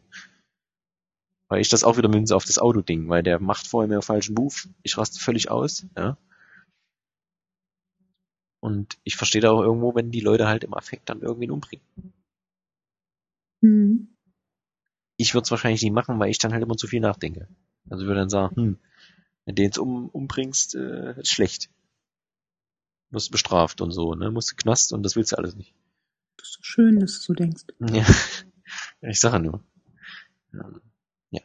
Weil ich das auch wieder münze auf das Auto-Ding, weil der macht vorher mir einen falschen Move, ich raste völlig aus, ja. Und ich verstehe da auch irgendwo, wenn die Leute halt im Affekt dann irgendwen umbringen. Hm. ich würde es wahrscheinlich nicht machen, weil ich dann halt immer zu viel nachdenke. Also würde dann sagen, hm, wenn du den jetzt um, umbringst, äh, ist schlecht. Wirst bestraft und so, ne? Musst du Knast und das willst du alles nicht. Das ist so schön, dass du so denkst. Ja, ich sage nur. Ja.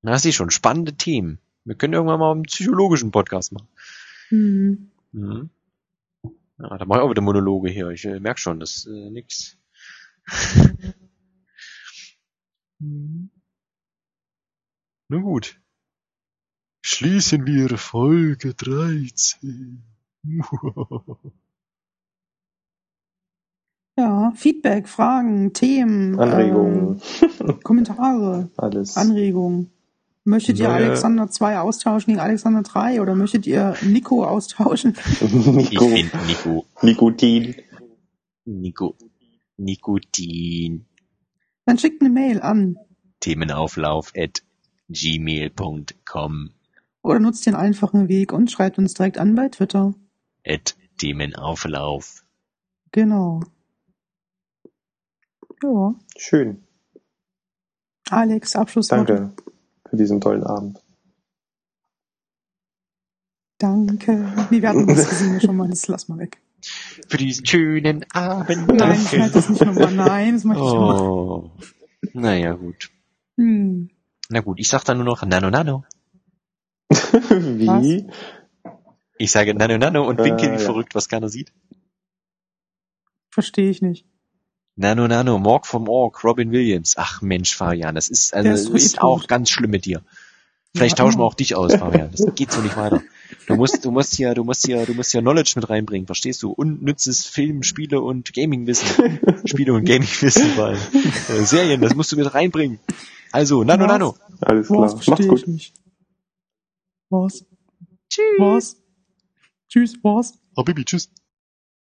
Na, sieh schon, spannende Themen. Wir können irgendwann mal einen psychologischen Podcast machen. Hm. Mhm. Ja, da mache ich auch wieder Monologe hier. Ich äh, merk schon, das ist äh, nix. Mhm. Na gut. Schließen wir Folge 13. Ja, Feedback, Fragen, Themen, Anregungen, ähm, Kommentare, alles. Anregungen. Möchtet ihr Neue- Alexander 2 austauschen gegen Alexander 3 oder möchtet ihr Nico austauschen? Ich Nico, finde Nico, Nikotin. Nico, Nikotin, Dann schickt eine Mail an Themenauflauf at gmail.com oder nutzt den einfachen Weg und schreibt uns direkt an bei Twitter. at Themenauflauf. Genau. Ja. Schön. Alex, Abschlussworte. Danke für diesen tollen Abend. Danke. Nee, wir hatten das gesehen schon mal, das lass mal weg. Für diesen schönen Abend. Nein, ich halte das nicht nochmal. Nein, das mache ich nicht nochmal. Oh. Naja, gut. Hm. Na gut, ich sag dann nur noch Nano Nano. Wie? Ich sage Nano Nano und winke Äh, wie ja. verrückt, was keiner sieht. Verstehe ich nicht. Nano Nano, Morg vom Org, Robin Williams. Ach Mensch, Fabian, das ist, also, ist ist, auch ganz schlimm mit dir. Vielleicht Ja, tauschen wir auch dich aus, Fabian. Das geht so nicht weiter. Du musst, du musst hier, du musst hier, du musst hier Knowledge mit reinbringen, verstehst du? Unnützes Film, Spiele und Gaming-Wissen. Spiele und Gaming-Wissen vor allem. Äh, Serien, das musst du mit reinbringen. Also, Nano Was? Nano. Alles Was klar. Macht's verstehe ich gut. nicht. Was? Tschüss. Was? Tschüss, was? Habibi, tschüss.